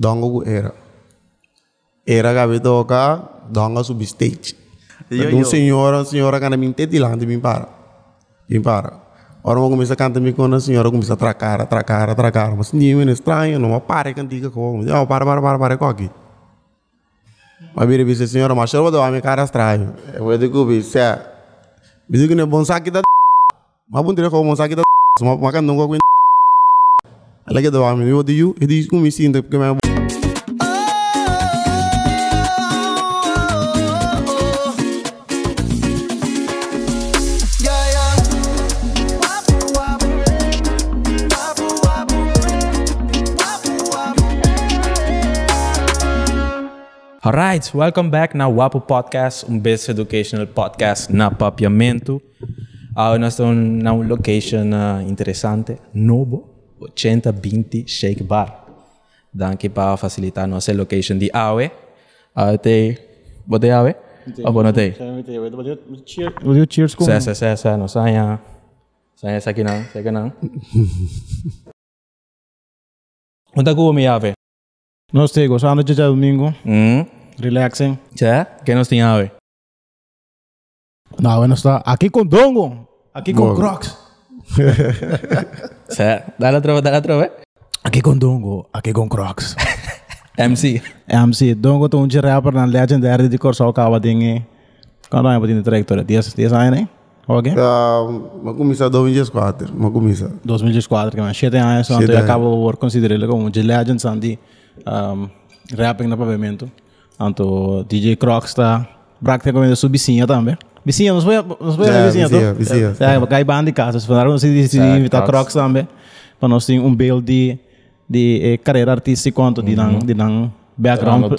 ku era. Era gabi toka, donga sub stage. Yo, Então, yo. senhora, senhora kana min teti lá, me para. Me para. Ora mo começa a cantar me com a senhora começa a tracar, a tracar. Mas ninguém me estranho, não pare cantiga com. Oh, para, para, para, para, coque. Mas vira disse, senhora, mas eu vou dar a minha cara estranho. Eu vou descobrir, se. Bisa que não é bom saque da Mas bom ter como bom saque da Mas makan não com Lagi do ami, eu digo, eu digo como me sinto porque me Alright, welcome back. Na Wapo Podcast, um best educational podcast. Na papiamento. Uh, nós estamos na uma location uh, interessante, novo, 8020 Shake Bar. Danke para facilitar nossa location de AWE. Uh, te, bote AWE? Ou te? Will you cheers ko? Sa, sa, sa, sa, no, saya. Saya sa kinang, sa kinang. Unta ko umi AWE? Nós te gozando de domingo, Hmm? relaxing. Sa? Que nos tinha AWE? Não, bueno, está aqui com Dongo, aqui com Dala trova, dala trova. Aqui com Dongo, aqui com Crocs. MC. MC, Dongo to unji rapper na legendary de cor só kawa dinge. Quando é botinho trajectória? 10 10 anos, né? Ok? Mas começa a 2004, mas começa. 2004 que mais 7 anos, então Sete eu acabo por considerar como de legend sandi um, rapping na pavimento. Então DJ Crocs está sua vizinha também. Vizinha, nos foi nos foi É, vizinha, vizinha, vizinha. É, cai band de casa, se falaram se É, invitar Crocs. Crocs também. Para nós ter um build de de eh, carreira artística quanto de não de não background.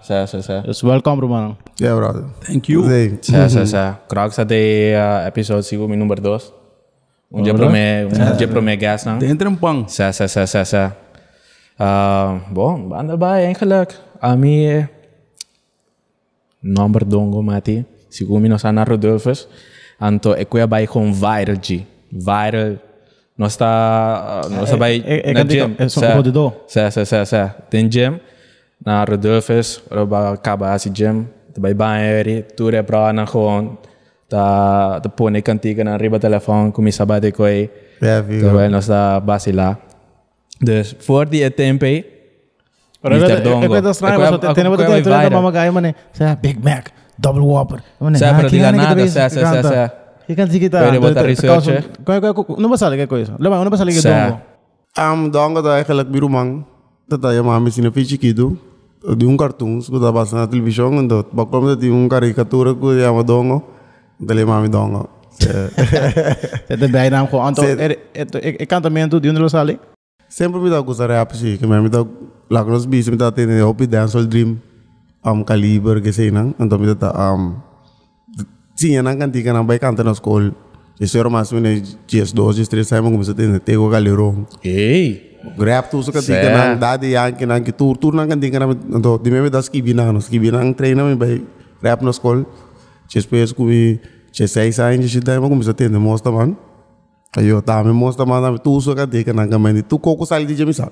Sa, sa, sa. Yes, welcome, bro, mano. Yeah, brother. Thank you. Sim. Sa, sa. Crocs até uh, episode sigo mi número 2. Um dia pro me, um dia pro me gas nang. Dentro um pão. Sa, sa, sa, sa, sa. Uh, bom, banda ba eigenlijk. Ami eh, number dongo mati. Sigo mi no sana Rodolfus. Anto e kuya bay com viral G. Viral. Nós tá nós tá bay é- é na que gym. é só Sa- rodidor. Sa, sa, sa, sa. Tem gym. Na Rodolfus, ora ba acaba si gym. Tabay banheri, tudo é pra na gewoon. Ta ta pone cantiga na riba telefone, começa a bater com ele. Yeah, figo. Terwijl nós tá vacilar. Dus voor die tempo, Pero Mr. é Dongo. coisa estranha, É mas coisa- tem é uma coisa coisa viral. da mamagaia, mano. Sa Big Mac, Double Whopper. Mano, Sa, ah, pero que diga gana que nada, três sa, sa, canta. sa, sa. Que canta que tá? Pwede botar Te- te- research, causa- eh? Qual- qual- qual- Não vai saber que coisa. Leva, não vai saber que Sa. Dongo. Am donga da eigenlijk biru mang. Tata ya mami sina fichi kido. De um cartoon, que tá passando na televisão, então, bakom de um caricatura que chama dongo. Dele mami dongo. Het is bijnaam gewoon. Anto, Zet. er- het- Ik ik kan het meer doen, die onder sali. Sempre me dá coisa rap, sim, que me dá lá que nós bis me dá tendo hopi dancehall dream. Am caliber que sei não, então me dá am Sim, eu não cantiga não vai cantar na escola. Isso era mais ou menos dias 12, dias 13, aí eu comecei a ter tego galerão. Ei, Grab tu suka Certo. tika nang dadi yang kinang ki tur tur nang kanting kanang ndo di meme das ki binang nos ki binang treina me bay rap no school ches pes ku mi ches sei sai ni shida mo kumisa tende mosta man ayo ta me mosta man na tu suka tika nang kamani tu ko ko sali di jamisa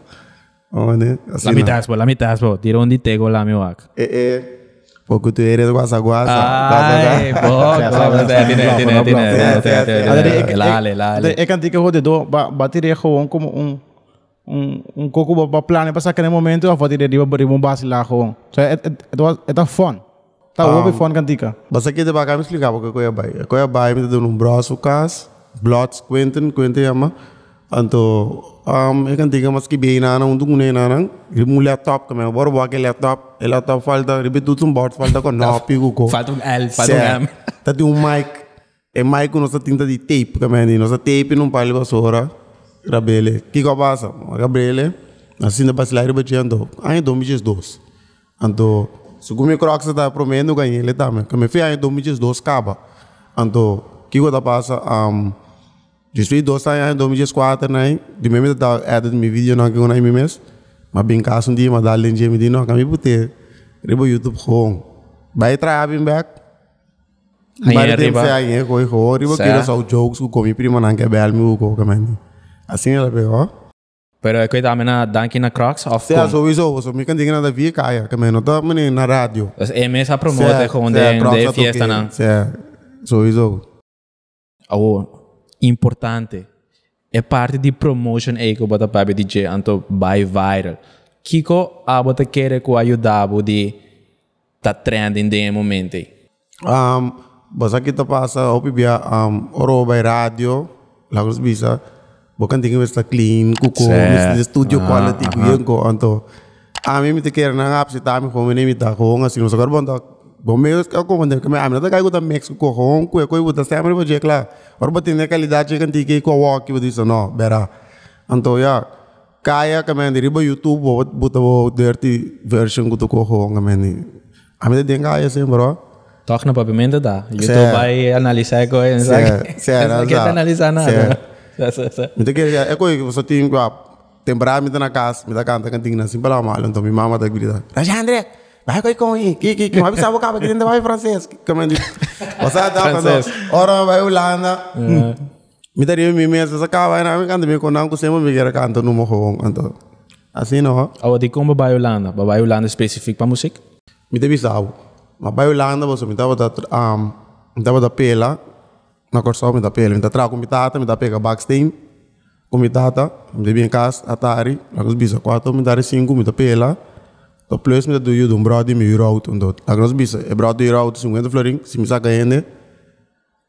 oh ne la mitad, po, la mitad, po. Tiro un ditego la mi wak. eh eh porque tu eres guasa guasa Ai, tiene. Lale, lale. Gewoon door. Batir je gewoon como um um um coco para plano para sacar no momento a foto de riba riba um base lá gewoon. So was fun. Tá Ah. um fun kan tika. Basta que de baka me explicava que coia bai. Coia bai me deu um braço cas, blots Quentin, Quentin ama. Anto um eu kan diga mas bem na um dungue na nang. Rimu laptop me bora boa que laptop, laptop falta, ribe tudo um bot falta com nó pigo co. Falta um L, falta um M. Tá de um mic. É mic com nossa tinta de tape, que me nossa tape não palha vassoura. Rabele. Que que passa? Gabriele. Assim da basilar ribe tiando. Ai 2012. Anto segundo o Crocs está prometendo ganhar ele também. Que me fez em 2012 acaba. Anto que que passa um Desde dois anos em 2004 né, de mesmo da edit mi vídeo não que eu não me mes, mas bem caso um dia mas dá lente me dino kami pute, ribo YouTube home, vai trabalhar bem back, Aí vai ter arriba. se aí coi ho, ribo Sa. kira só jokes com comi prima não que bel mi ko kamani, assim ela pegou, Pero weet dat na dankie na Crocs of Ja, kom. sowieso. So, ik kan dingen naar de vier kaya. Kami, no, dat meneer naar radio. Dus é mesmo promote gewoon de, de fiesta na. Ja, sowieso. Importante. É parte de promotion aí que eu boto para DJ anto vai viral. Kiko a bota querer que ajudar de tá trending de momento. Um, basta kita pasa opi biya um oro by radio lagos bisa bukan tinggal basta clean kuko mis studio Ah, quality kuyen ko anto ami mi te kera na ngap si tami ko mene mi ta ko nga sino sa karbon ta bome ka ko mande kame ami ta kai ko ta mix ko ko ko ko ko ta samre bo jekla or ba tine qualidade kan tike ko walk ko diso no bera anto ya kaya kame ndi ribo youtube bo buta bo dirty version ko to ko ko nga meni ami te denga ya sem bro Toch na pavimento dá. YouTube Certo. vai analisar coisas. Certo, certo, Não quer exato. analisar nada. Certo. Certo, certo, certo. Mita kaya, eko eh, sa team ko, temporada mita na kas, mita kanta kan tingnan, simple lang mahalon to, mi mama ta grita, Rajandre, bahay ko ikaw eh, ki, ki, ki, mabisa mo ka, magkita bahay francês, kama di, basta da, Francês. ora bahay ulana, mita rin mi mesa sa kaway namin kanta, mi ko nang kusema, mi kira kanto numo ko, anto, assim no, Oh, di kong babae Holanda. Babae Holanda specific pa musik? mita bisaw, mabay ulana, boso, mita bata, um, mita bata pela, na corso, mita pela, mita tra, kumitata, mita pega backstage, kumitata, mita bien kas, atari, lagos bisa, 4, mita rin 5, mita pela, to plus mita do you do um brody mi euro out undo. Lagos bisa, e brody euro out 50 florin, si misa kayende,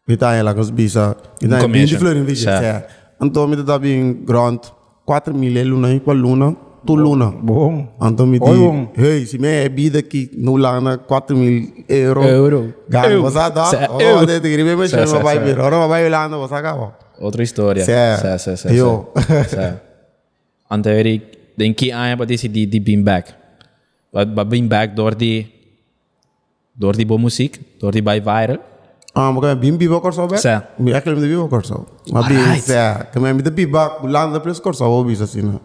mita ay lagos bisa, mita ay 20 commission. florin vige, Certo. ja. Anto mita da bien grand, 4 mil luna, e qual luna, tu luna. Bom. Anto mi Oi, di, bom. hey, si me é bida que no lana 4 mil euro. Euro. Eu. você dá, Cê- oh, eu. de te gribe me cê- vai cê. vir. Ora vai olhando, você acaba. Outra história. Certo. Certo, certo, Eu. certo. Certo. Ante eu denk que aan wat is die die beam back. Wat wat beam back door die door die boa muziek, door die bij viral. Ah, mas bim biba corso be? Cê. Mi aquele me biba corso. Mas bim, Alright. cê, que me me biba, landa plus corso, o bisa assim.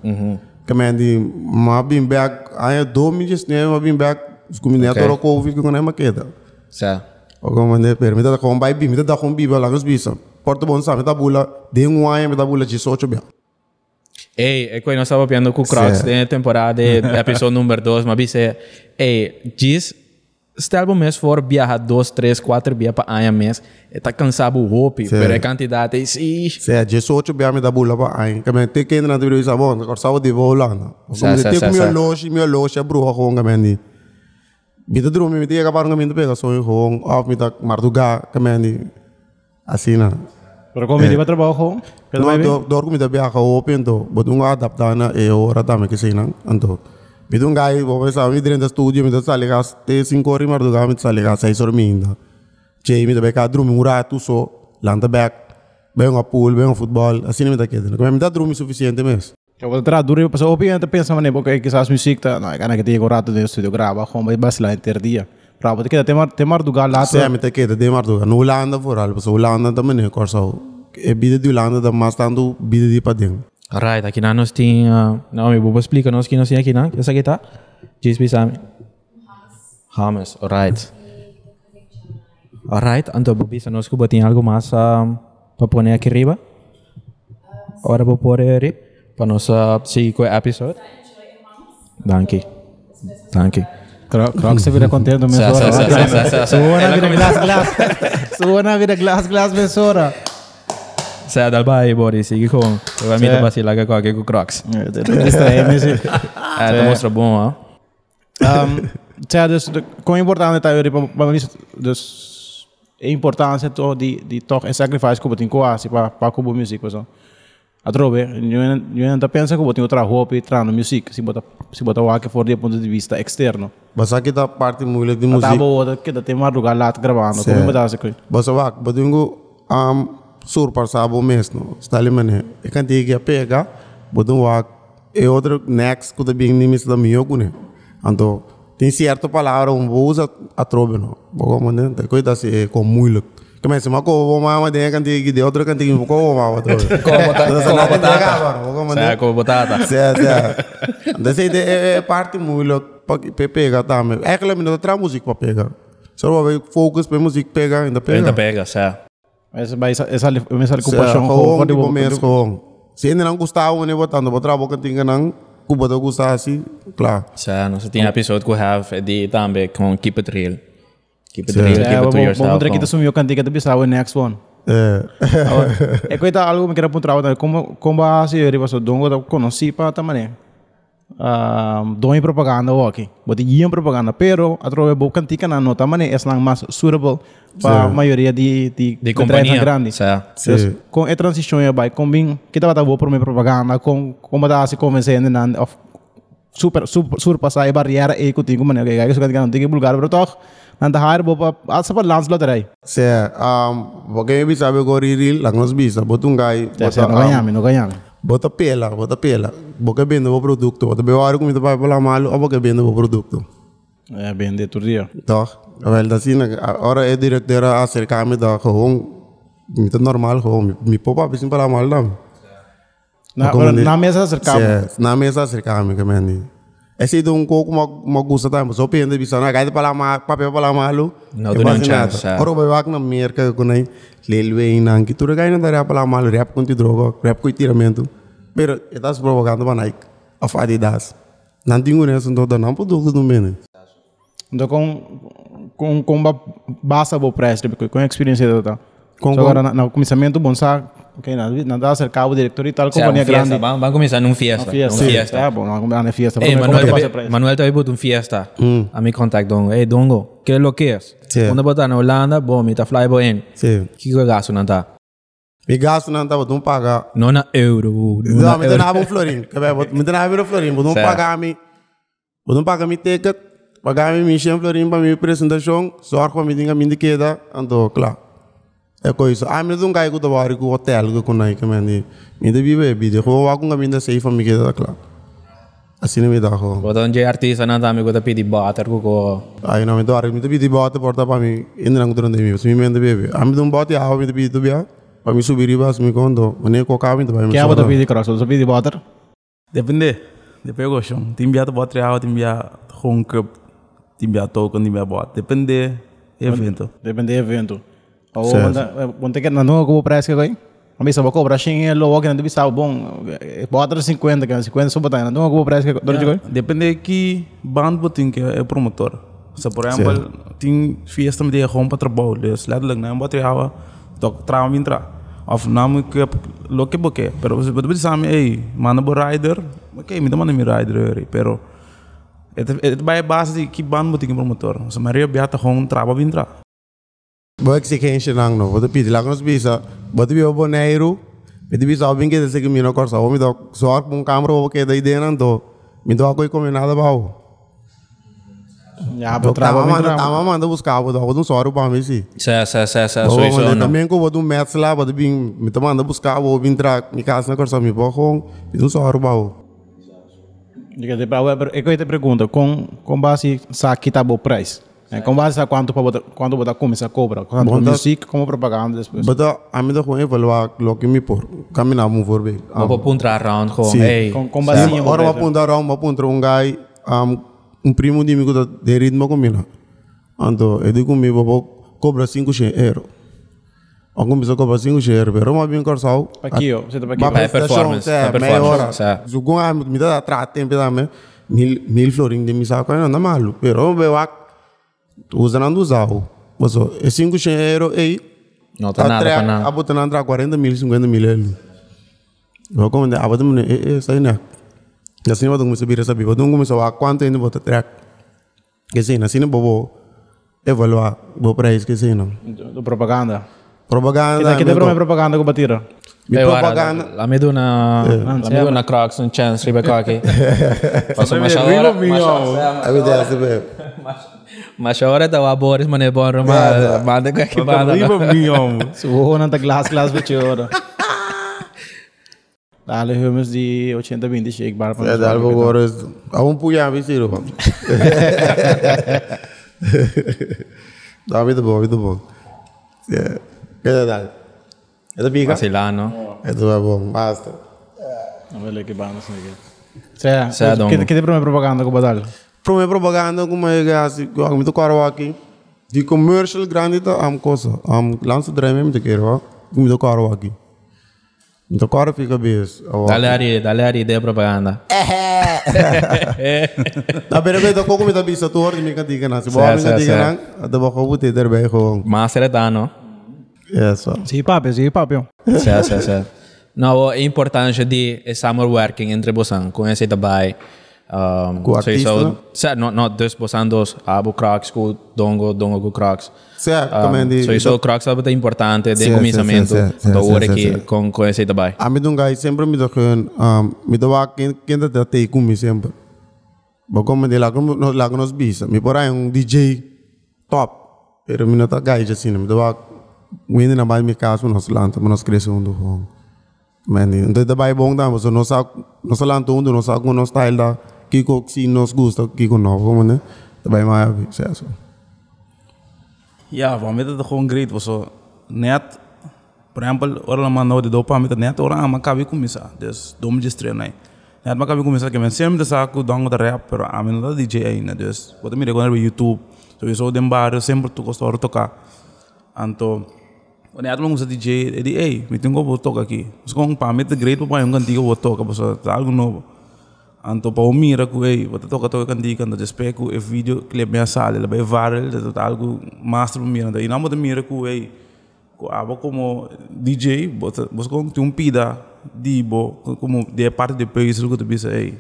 Que me di, ma bim back, aí do mi just ne, ma bim back, como ne Ok. toro covid que não é maqueta. Certo. O como ne per, me da com vai bim, me da com biba lá nos bisa. Porto bom sabe, me da bula, de um ano me da bula de socho bem. Ei, ik weet nog estava vendo com o Crocs Certo. de temporada, episódio número 2, mas disse, ei, diz, stel bom mês for viajar dois, três, quatro dias para anha mês, e tá cansado o roupa, Certo. pero a quantidade é sim. Cê, de socho bem me da bula pa aí. Que me te que na de bisa bom, corso de volando. Como Cê, cê, te cê, com cê. meu loja, meu loja bruxa com que me di. Bita drum mi tiga kabar ngamin to pega sonho hong off mi tak marduga kamani asina. Pero como ele vai trabalhar, pelo No do dor kumi tabi aka open to but unga adapta na e ora tame ke sinang anto. Bidung gai bo sa mi dentro studio mi to sale gas te cinco ori marduga mi sale gas sei sorminda. Che mi tabi ka drum un rato so landa back. Bem a pool, bem a futebol, assim me tá quedando. Como me dá drum suficiente mesmo. Eu vou entrar duro, mas obviamente pensa, mas porque quizás música não, é que tem rato no estúdio grava, como vai basilar inteiro dia. Para porque tem mar tem mar do gal lá. Sim, me tá quedando de marduga. No Holanda vooral, so Holanda também é corso. E bida de Holanda da mas tanto bida de pa dentro. Alright, aqui na nós tem, uh, não, me vou explicar nós que nós tem aqui, não? Essa aqui tá? Me sabe. Hamas, alright. Alright, então vou pensar nós que vou ter algo mais para pôr aqui arriba. Agora vou pôr aí para uh, seguir com o episódio. Danke. Danke. Crocs se vira sa- sa- Suona vira começa- glass glass. Suona vira glass glass mensora. Sa dal vai, Boris, seguir com. Eu vou me Certo. vacilar com aqui com Crocs. Isso aí, mas Ah, te mostra bom, ah. um, ja, dus quão importante está eu para mim dus a importância to de de toch en sacrifice que botin quase para para como música so a trobe eu eu ainda pensa que botin outra roupa e tra no música se bota se bota o que for de ponto de vista externo Basta kita parte moeilijk de tá muziek. boa que tem mais lugar lá gravando como botar se coi Basta wak, badungo um, surpar sabo mesmo. Stali mane. E kan tigi pega, badung wak, e outro next kuda bing nimis da mio kune. Anto, tem certo palavra, um usa a trobe no. Bogo mane, te coita se com moeilijk. Começa uma coisa, mama de kan tigi de mama trobe. Como Então, como de pegar, mano. Bogo mane. Sa como botar. Certo, certo. Então, essa é é parte moeilijk para pegar também. É que não tra música para pegar. Só vai focus para música pegar, ainda pega. Ainda pega, sa. essa vai essa essa essa Sa ocupação for di de mes kung. Se ainda não gostava, né, botando, botar a boca tinha não, que botou gostar assim, claro. Sa, no, sa tinha episode ko have, di tambe kung keep it real. Keep it Sa- real, keep it to yourself. ter que te assumir o cantiga de bisau next one. É. Coisa algo que quero apontar também. Como como a se ele passou dongo da conheci para também. Doi propaganda aqui. Bote iam propaganda, pero através do cantica na nota mané é lang mais suitable para a maioria de de De companhia. grandes. Sa, Sim. com a transição vai com bem que tava boa para minha propaganda com como dá se convencendo of super super surpassar a barreira e que tinha mané que que isso que não tem bulgar pero toch nanda hire boa a sapa landslot aí. Se, um, porque bisa sabe agora ir lá nos bisa, bota um gai, Não bota, ganhamos, não ganhamos. bota pela, bota pela, porque vende o produto, bota bewa a comida para falar mal, ou porque vende o produto. É bem de tudo dia. Toch? Wel, dat zie ik. Ora é diretor acerca-me da gewoon, niet normaal gewoon, mi popa bisa falar mal dan. Na mesa acerca-me, que meni. Esse é um pouco uma gusta também, só pende bisa na gaita falar mal, papel falar malo. Não, tu não chance, é. Ora vai wak na merca com aí, lelwe nang que tu regai na daria falar mal, rap com droga, rap com tiramento. Pero estas propaganda para Nike, of Adidas. Não tinha nessa então não produto do meni. Então, com, com, com base boa preço, com a experiência total. Com- so, agora, na- no começamento, bom, sabe? Ok, nada acerca o diretor e tal, companhia um fiesta. grande. Vamos, vamos começar num fiesta. Uma fiesta. Um fiesta. É, bom, vamos na fiesta. Hey, Manuel, o Manuel tabi botar um fiesta. A mi contact dong. Hey, dongo, que lo que es? Sí. Quando botar na Holanda, bom, mi ta fly bo in. Sim. Que que gasto não tá? Mi gasto não estava, não pagar. Não na euro. Não Não, na me euro. dá um florim. Que bem, me dá um florim. Vou não Certo. pagar me. Vou não pagar me ticket. Pagar me mil florim para minha apresentação. Só para me diga me queda. Então, claro. É coisa. Ah, me dá um gajo do bar com hotel que com aí que me andi. Me dá viver vida. Eu vou com a minha safe para me queda, claro. Assim não me dá. ho. Botar um artista não tá, me gota pedir butter ko ko. Aí não me dá. Me dá vida bota porta para mim. Ainda não durante mim. Se me manda bebê. Ah, me dá um bote ah, me dá vida bia. Para me subir e vas me condo. Mas com o me dá. Que é o pedir cross, o pedir butter. Depende. Depende do chão. Timbia to bot real, timbia home cup, timbia token, timbia bot. Depende evento. Depende do evento. Bom, tem que, não, não, o preço que é A eu cobrar, xing, é logo, que não deve ser bom. Bota 50, que é 50, só botar, não, o preço que é. Yeah. Depende que band botin que é promotor. Se por exemplo, tem fiesta me de gewoon para trabalho, dus letterlijk na bot real, tok trouw intra. Of naam que lo que boque, pero se betul sami ei, mana bo rider, oke, me mana mi rider, pero het het bij basis die que band botin promotor. Se Maria beata gewoon traba intra. Boa exigência não, não. Vou pedir lá com os bisa. Vou te ver o boneiro. Me te bisa alguém que desse que me não corta. Vou me dar só com câmera vou que daí dentro não. Me dá coisa comer nada bom. Já, Vou vou trabalhar. manda, Vou tá trabalhar. manda buscar, vou dar soro para mim sim. Sa, sa, sa, sa, Vou so mandar no. também que eu vou do metro lá, vou vir, me tá manda buscar, vou vir entrar em casa na corça me vou com, me um soro bom. É que eu te pergunto, com, com base a que tá bom preço? É, com base a quanto para botar, quanto botar começar a cobrar? Quanto Bom, para música, como propaganda depois? Bota a mim da com evaluar lo que me por. Caminhar um for bem. Vou pôr um round. Sim. Hey. Com, com base em ora vou apontar um, vou apontar um gai, um, um primo de mim que de ritmo comigo. Então, eu digo comigo, vou cobrar 5 euros. Algum bisa cobrar 5 euros, pero bem corçal. Aqui, ó, você tá aqui. Vai performance, é, performance, é. Zugun a me dá atrás tempo também. Mil, mil florin de misa com não malu. Pero eu acho usando usar. Mas é 5 euros aí. Não tá nada pra nada. A botar na entrada 40 mil, 50 mil ali. Eu como a botar me é é sai né. Assim eu vou começar a vir saber. Vou começar a quanto ainda botar track. Que assim, assim bobo evaluar o preço que assim não. Do propaganda. Propaganda. Que tem problema propaganda com batira? Mi propaganda. La me do na, la me do na Crocs un chance riba ka aqui. Passo mas agora, mas A é mas agora tá o Boris mane bom mas manda ka que banda. Riba milhão. Suho na glass glass with you. Dale hummus de 80-20 shake bar. É, dá para agora. Há um punhar, vi siro. Dá vida boa, vida boa. É. Que é dá? É da pica? Vacilano. É do bom, basta. Vamos ver que banda aqui. Sé, Sé, dongo. que que tem problema propaganda com minha propaganda, como é que é assim, eu amo muito caro aqui. De commercial grande, tá, am coisa. Am lança drama, me quero, ó. Muito caro aqui. Então, agora fica bem. Dale ari, dale ari ideia propaganda. Na beira da coco me da bisa tu ordem me cantiga na. Se boa me cantiga na, da boca o ter bem com. Mas seretano. É só. Sim, papi, sim, papi. Certo, certo, certo. Não, a importância de summer working entre bosan, conhecer também. Um, Com não? Certo, não, não, dus bosan dos, abo crocs, com dongo, dongo com crocs. Certo, Um, também de. so isso crocs é importante, de começamento, da hora certo, que certo. com conhecer também. A mim um gai sempre me com, um, me dá quem quem dá te com me sempre. Bom, como de lá como nós lá nos bisa, me por aí um DJ top. Pero me não tá gai assim, me dá Winnie na base me caso nós lanta, nós crescemos do home. Man, então da bai bom da, mas nós nós lanta um, nós sa com nós style da co se nos gusta, com novo, como? Da bai mais certo. Ja, waarom weet het gewoon great was zo net por exemplo, ora man no de do pa mit net ora ama kabi kumisa. Dus dom just treinai. Net ma kabi kumisa que men sempre de saco dongo da rap, pero a men da DJ ainda. Dus wat me reconhecer no YouTube. So eu sou dem bar, sempre tu gosto de tocar. Anto Quando eu não DJ, ele ei, me tenho que tocar aqui. Mas com é great para um cantigo vou tocar, mas é algo novo. Anto para o mira que ei, vou tocar tocar cantigo, ando despeco, e vídeo clip me sale, ele vai viral, é algo master mira, e não vou mira que ei, abo como DJ, você com tem um pida, dibo, como de parte de país, tu pensa, ei,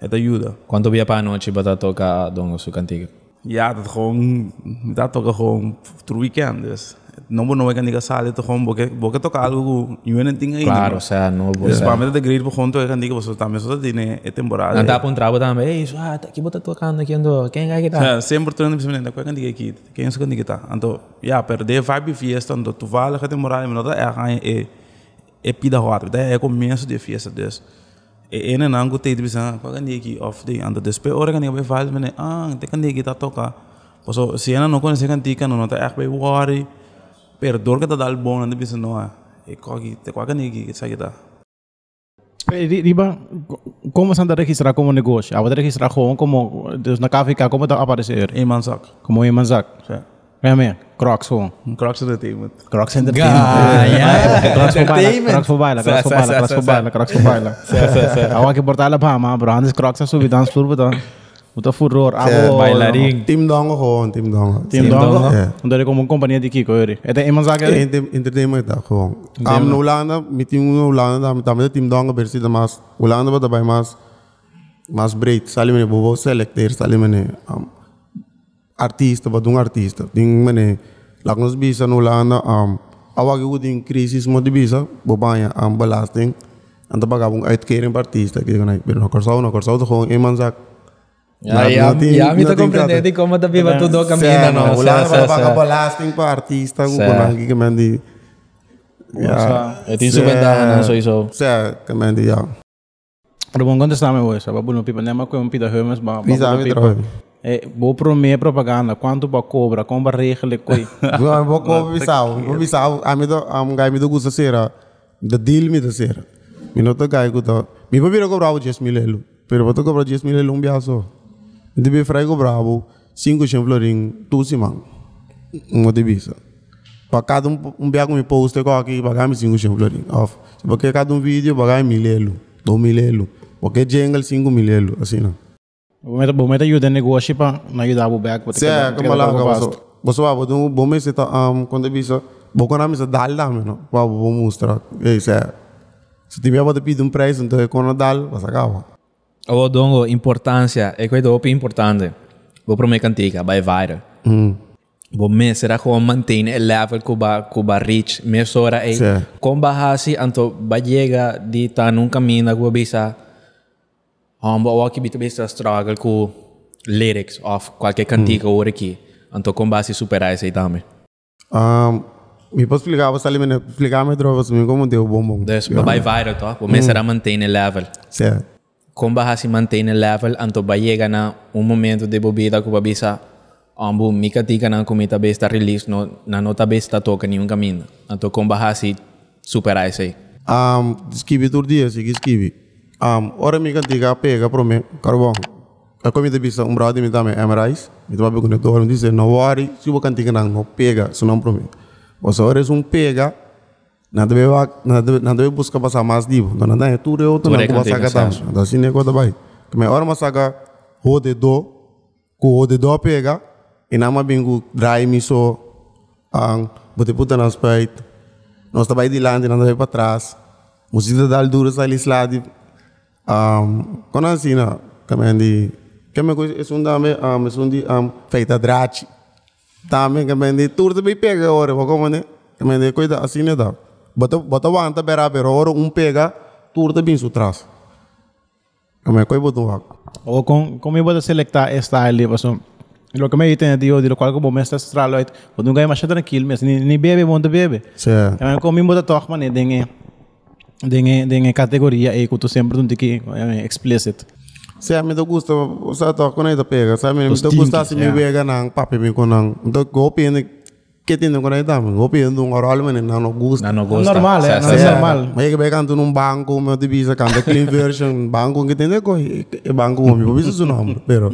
é te ajuda. Quanto via para a noite para tocar dongo su cantiga? Ja, dat gewoon, dat toch gewoon through weekend, dus. Não vou não é que diga sale, tô gewoon, porque porque tocar algo, e eu não tenho ainda. Claro, o sea, no vou Dus para mim é great, porque ontem eu digo, você também só tem é temporada. Não dá para um trabalho também. Ei, ah, aqui vou tocando aqui ando. Quem é que tá? Ja, sempre treinando para mim, qual é que aqui, quem é que diga tá. Então, ja, perder vibe fiesta, então tu vale que temporada, mas não é é é pida hora, é começo de fiesta, dus. E ene nango te bisa kwa kan diki off day ando despe ora kan be file mene ah te kan diki ta toka poso si ena no kon se kan tika no ta ek be worry per dor ka ta dal bon ando bisa no e ko ki te kwa kan diki sa kita Riba, como se anda a registrar como negócio? Ah, vou registrar como, como, Deus na KVK, como está a aparecer? e man sak Como em Manzac. ja É mesmo? Crocs gewoon. crocs entertainment Crocs Entertainment. Crocs voor baila, Crocs voor baila, Crocs voor baila, Crocs voor baila, Crocs voor baila. Awa que portar la pama, bro. Antes Crocs a subir dans fluor, betul. Betul furor. Abo. Bailarín. Team Dongo gewoon, Team Dongo. Team Dongo. Ja. Onde ele como uma companhia de Kiko, ele. É em Manzac, É, ele? enter- entertainment da gewoon. Am no Holanda, met team no Holanda, da também team Dongo versi da mas Holanda ba dabei mas mas breed, sali mene bobo selecteer, sali mene um, artista, ba dung artista. Ding mene lagnos bisa no Holanda, um, awag ko ding crisis mo di bisa, bobanya am belasting. Anta bagabong uitkering para artista, kaya ko na, pero no korsaw, no korsaw to gewoon Ja, ja, ja, me tô compreendendo como tá viva tudo caminha, não. Holanda Certo, ba baga certo. belasting para artista, ko Certo. na gigaman di. Ja. Subventada, não sou isso. Certo, também de ja. Pero bom contestar me hoje, sabe? Não pipa, nem mais com pida hermes, ba. Zou je trouwen? É, vou pro meio propaganda, quanto para cobra, como para regle, coi. Vou com bisau, vou bisau. A mim do am gai me do gusta sera. Da deal me da sera. Mi no to gai gusta. Mi pa biro ko bravo 10 mil elo. Pero boto ko bravo 10 mil elo um biaso. Frai ko bravo 5 cem florin tu si mang. Um de bisa. Pa cada um um biaco me poste ko aqui pagar me 5 cem florin. Off. Porque cada um vídeo pagar mil elo, 2 mil elo. Porque jingle 5 mil elo, assim não. Vou meter, vou meter ajuda em negócio para não ajudar o back. Sim, como lá, você você vai botar um bom mês tá quando bisa, bom quando a dal dá, não, vai vou mostrar. É isso é. Se tiver para pedir um preço, então quando dal, vai sacar. O dongo, importância, é coisa opa importante. Vou para minha cantiga, vai viral. Hum. Vou me será como manter o level que ba que ba reach, me sora. Sim. Com bahasi, anto ba chega de tá num caminho que bisa. Um, ba aqui bita bisa struggle com lyrics of qualquer cantiga hora aqui. Anto com base superar isso aí também. Um, me posso explicar, você ali me explicar me droga, você me como deu bom bom. Dus vai viral, tá? Vou me será manter o level. Sim. Kung bahasi maintain el level, anto ba llega na un momento de bebida ko babisa, ambu mika tika na kumita besta release no na nota besta toca un caminho. Anto kung bahasi superar esse. Um, esquive todo dia, sigue esquive. Um, ora me cantiga pega para mim, carbão. A comida bisa um brother me dá me emerais, me dá com o dono diz não worry, se o cantiga não não pega, se não para mim. Você ora é um pega Nada deve nada deve buscar passar mais divo. Não nada é tudo eu tô na que saga tam. certo. Da é coisa vai. Que me hora masaga rode do ku rode do pega e na bingo dry mi so ang bote puta nas pait. Nós vai de lá, nada vai para trás. Música da dura sai lado. Um, quando assim, na, também de que me coisa é um dame, um, é um de um, feita drate. Também também de tudo também pega agora, vou como né? Também de coisa assim né dá. Bota bota wanta bera pero ora um pega tudo bem su trás. Também coisa botou lá. O kung, kung may bata selecta e style, di ba? So, lo que me dicen, tío, di lo cual como me está estralo, it, nung gaya masyado na kill, mes, ni, ni bebe, monta bebe. Sim. Kaya kung may bata talk man, eh, dinge, dinge, dinge kategoria, eh, kuto sempre dun tiki, eh, explicit. Se a mim não gusta, você tá com ele pega, sabe? Me gusta se me pega não, papi me com não. Então golpe né que tem com ele também. Golpe um oral mas não não gusta. No gusta. Normal, Sì, eh, sì, non sì. è normal. Mas que pega num banco, meu divisa, canta clean version, banco que tem de coi, é banco eu visto seu nome, pero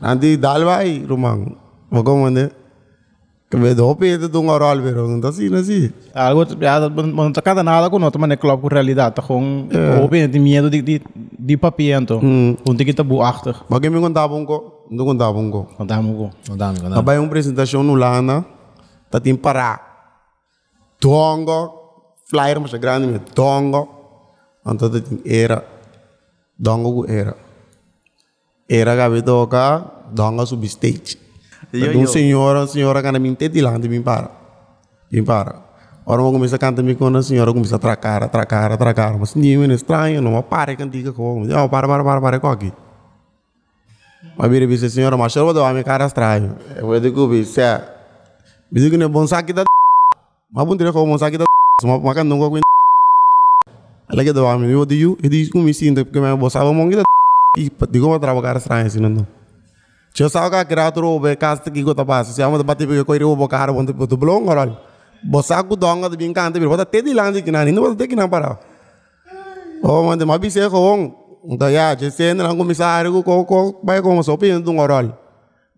andi dal vai, romang. Vou como né? Que me do pe de um oral, pero não assim, assim. Algo, não tá cada nada com nota, mas é club com realidade, tá com, open, de medo de, de, de papiento, kung tiki tabu achter. Mas que me contava um co, não contava um co. Contamos ko. Non dammi, non dammi. Abay uma apresentação no Lana, tá tem para Dongo, flyer mas grande me Dongo, então tá tem era Dongo ku era. Era gabi toca, Dongo sub stage. Yo, um yo. senhora, senhora kana min teti lá, min para. Min para. Ora mo começa a cantar mi com a senhora começa a tracar, tracar, tracar, mas ninguém me estranho, não pare cantiga com. Não, para, para, para, para, para aqui. Mas vira disse, senhora, mas eu vou dar uma cara estranho. Eu vou dizer que eu que não da Mas bom dizer que é bom saque da Mas makan não com Ela que uma eu digo, eu digo que me sinto porque eu saber mongi da E digo que eu trabalho cara estranho assim, não. Se eu sabe que a outro roube, casa que eu se eu vou bater porque eu vou cara, vou ter blong, olha. Bosa ku donga de bing kante, bota lang di kinani, não bota te kinang para. Oh, mande mabise ko hong. Então, ya, je sen lang komisário ko ko vai como so pin dung oral.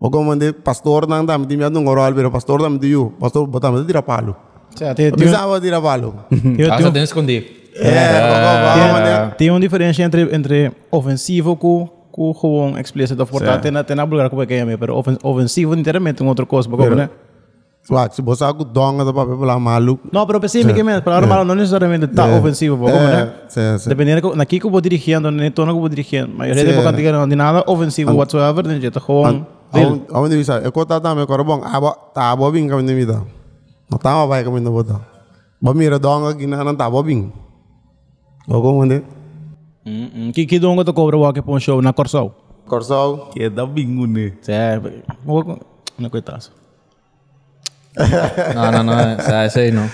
O como mande pastor nang dam di mi dung oral, pero pastor dam di yu, pastor botam di ti, Bisa Casa ti, den escondi. Eh, ko mande. tem uma diferença entre, entre ofensivo com, com gewoon explícito. Portanto, tem na, tem na bulgar como é que é, pero ofen, ofensivo inteiramente é outra coisa, como, né? Wa, se bosa ku donga da pape pela malu. Não, pero especificamente, para normal não necessariamente está ofensivo, como, né? Sim, sim. Dependendo de aqui que eu vou dirigindo, nem tono que eu vou dirigindo. Mas eu não tem nada ofensivo whatsoever, nem jeito, gewoon... Awan awan di bisa. Eko ta dame ko bong abo ta abo bing kami ni mida. No tama ba kami na bota. Ba mira donga gina nan ta abo bing. O ko mande. Que que dongo to cobra walk para um show na Corsol? Corsal. Que é da bingo, né? É, não coitado. No, no, no, sai, sei no.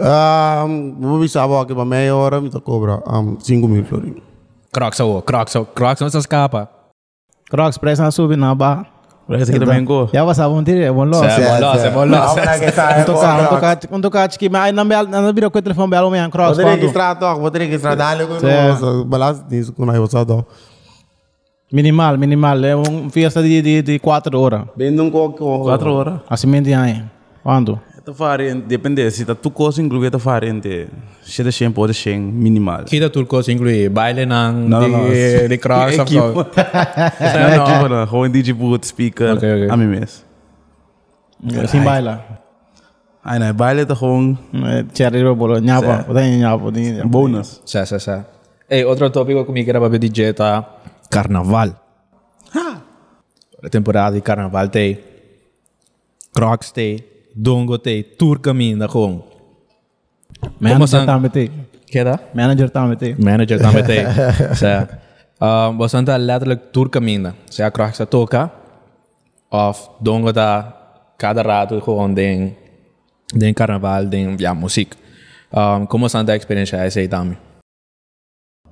Um, mo bisa ke ba meia hora mi ta cobra um 5 mil florin. Crocs Crocs Crocs não se escapa. Crocs, pressa na subir na barra. Parece que também go. Já passava um tiro, é bom. Sei, bollo, sei, bollo. Um tocar, um tocar, um tocar, que mas não bel, não vira com o telefone belo mesmo, Crocs. Poder quando- registrar to, poder registrar dale ko Sim. no balas ko na yo sa do. Minimal, minimal, é uma fiesta de, de, de quatro horas. Ben nung ko ko. Quatro horas. Assim mesmo aí. Quando? Ito faren, depende. Se tá tu coisa incluída, ito faren de... Se de shen pode shen minimal. Kita turcos inclui baile ng No, di, no, di Equipo. course. Não é equipa, não. Gewoon DJ boot, speaker. Ok, ok. A mim mesmo. Assim baila. Ai, não. Baile tá gewoon Cherry bolo, nyapa, bota nyapa, nyapa. bonus. Sa, sa, sa. Eh, otro tópico que me quiera para DJ tá carnaval. A temporada de carnaval tem Crocs tem, Dongo tem, Tour caminho com. Manager saan- também tem. Que dá? Manager também tem. Manager também tem. Sa. Um, bastante letterlijk Tour caminho. Se a Crocs toca, of Dongo tá cada rato gewoon den, den carnaval, den ja, muziek. Um, como santa experiência é essa aí também?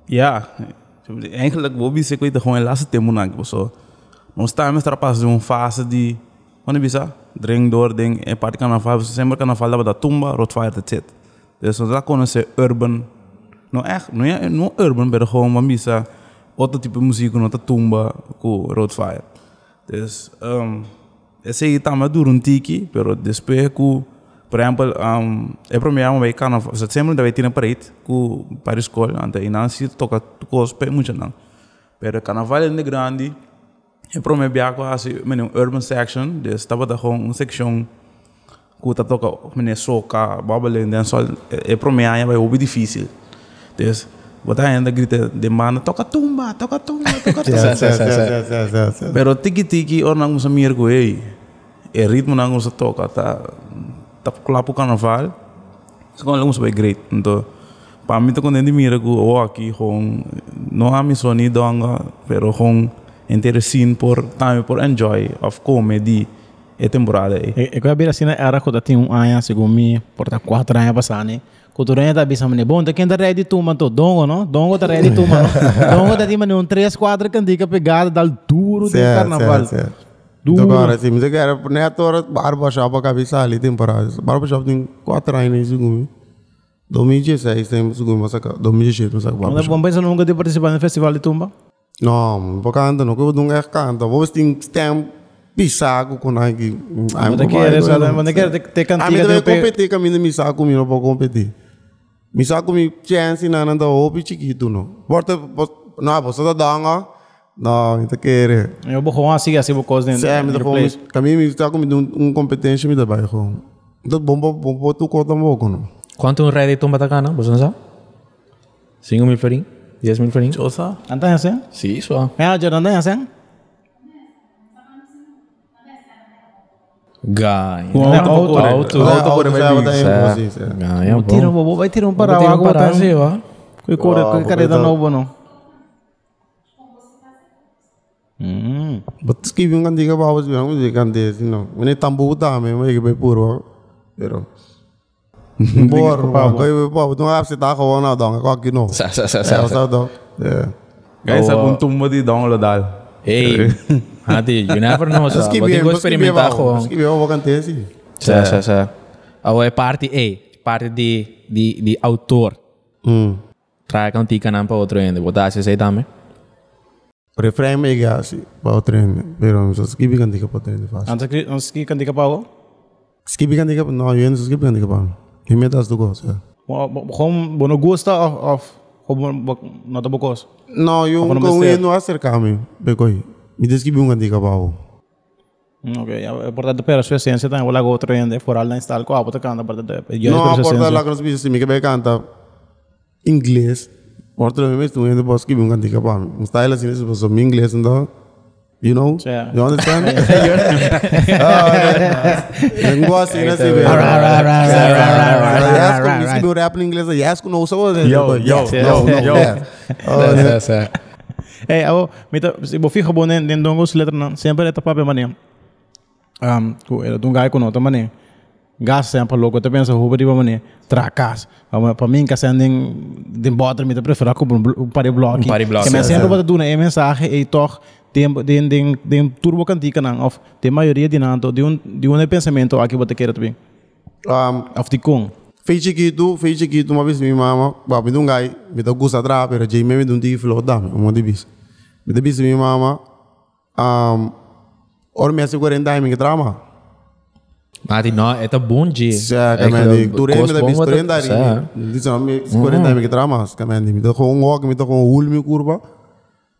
Ja. Eigenlijk, Bobby, ik weet gewoon laatste tempo na ik zo. Maar staan met trapas een fase die... Wanneer bisa? Drink door, ding. En party carnaval, december carnaval, dat we dat tumba, roodfire, dat zit. Dus dat kon ze urban... Nou echt, nou ja, nou urban, maar gewoon, wat bisa... Otro type muziek, dat tumba, ko roodfire. Dus, um, esse aí tá mais duro um tiki, pero depois Por exemplo, um, é para mim uma vez carnaval, se sempre da vez tinha parede com para escola, ante e não se toca coisa para muito não. Pero carnaval é grande, é para mim biaco assim, menino urban section, de estava da com uma seção que tá toca, menino soca, babale, dancehall, é para mim aí vai hobby difícil. Des, botar ainda grita de mano, toca tumba, toca tumba, toca tumba. Pero tiki-tiki orang nang sa mirgo eh. E ritmo nang sa toca tá tá pro carnaval. Segundo lang sa great. Então, para mim tá quando ele mira go o aqui com não há missão ni donga, pero interessin por time por enjoy of comedy e temporada aí. E, e kaya bila sina era ko dati um aya segundo mi porta quatro aya pasane. Kuturanya ta bisa mane bom, quem tá ready tu man to dongo no? Dongo tá ready tu man. no? Dongo dati mane um três quatro candica pegada dal duro do carnaval. certo, certo. Duro. Agora, assim, mas eu quero, neto, hora, barbershop, a cabeça ali, temporada. Barbershop tem quatro anos, segundo. 2016, tem segundo, mas acá, 2017, mas acá, Mas barbershop. bom pensa nunca de participar no festival de tumba. Não, não canta, não, que eu não é canta. Vou ter stem pisaco com aqui. Mas daqui era só, mas daqui era ter A mim cantiga também de pe. competir, que a mim me saco comigo, não pode competir. Me saco comigo, chance, não, não, opi chiquito, não. Porta, não, você tá dando, não, então quer. Eu vou com assim assim vou coisa dentro. Sim, me dá fome. Kami me está comigo um competência me dá bairro. Então, bom, bom, bom, tu corta um pouco, não? Quanto um ready tumba tá cá, não? Você não sabe? 5 mil? 10 mil florim? Osa? Antanya sen? Sim, só. É, já antanya sen? Ganha. Auto, auto. auto. Ah, Auto, auto, vai vai sim, sim. Ganha, bom. Tira um bobo, vai tirar um para água um tá. Brasil, ó. Koi kare da então. novo não. Hum. But escrevi um cantiga para você, não assim, não. Mene tambu tá, me me que be puro, pero. Bor, koi pa, tu ngap se tá com na dong, ko aqui não. Sa, sa, sa, É, sa. o sa do. É. Guys, Oh, sa kung tumba di dong lo dal. Hey, Hati, you never know, sa. Escrevi, Pwede ko experimentar ko. Escrevi, eu vou cantar assim. Sa, sa, sa. Ako é parte A, parte de, de, de autor. Hum. Traga um tica não para outro ainda. Botar se sei também. Refrém me que assim, para o treino, pero só escrevi cantiga para o treino fácil. Antes que antes que cantiga para água. Escrevi cantiga, não, eu não escrevi cantiga para. Me metas do gosto. Como bono gosta of of como não tá bocos. Não, eu Apa nama com Esther? ele não acercar-me, becoi. Me descrevi um cantiga para o. Ok, é importante para a sua essência também, vou lá outro ainda, fora lá instalar com a outra canta para ter. Eu Não, espero a sua porta lá essência. que nós pedimos, me que vai cantar inglês. Porta lá mesmo, tu ainda posso escrever um cantiga para mim. Um style assim, se você me inglês, então. You know? Yeah. You understand? Eu gosto assim, né? Se vê. Yes, como escrever rap em inglês, yes, não usa o. Yo, yo, no, no, yo. yeah. Oh, Sa, sa. Eh, ako, mita, si bo fixa bo nen den dongos letra na, sempre eta pape mani. Um, ku era dun gai kuno to mani. Gas sempre logo te pensa hubo di ba mani. Tracas. Pa pa mim ka sending den bottom mita prefera ko um pare block. Um pare block, Que me ja, sempre ja. bota duna e mensagem e toch den den den den turbo cantica nan of de maioria de nanto de um de um pensamento aqui bota querer também. Um, Of de kung. fez chiquito, fez chiquito, uma vez minha mama, bah, me deu um gai, me deu gosto atrás, pero já me deu um tigre falou, dá, um monte de bis. Me deu bis minha mama, um, or me assegura em time que trama. Mati, no, ito bunji. Já, kamen, tu re me deu bis, tu re dari. Diz não, me segura em time que trama, kamen, me com um walk, me com um ulmi curva,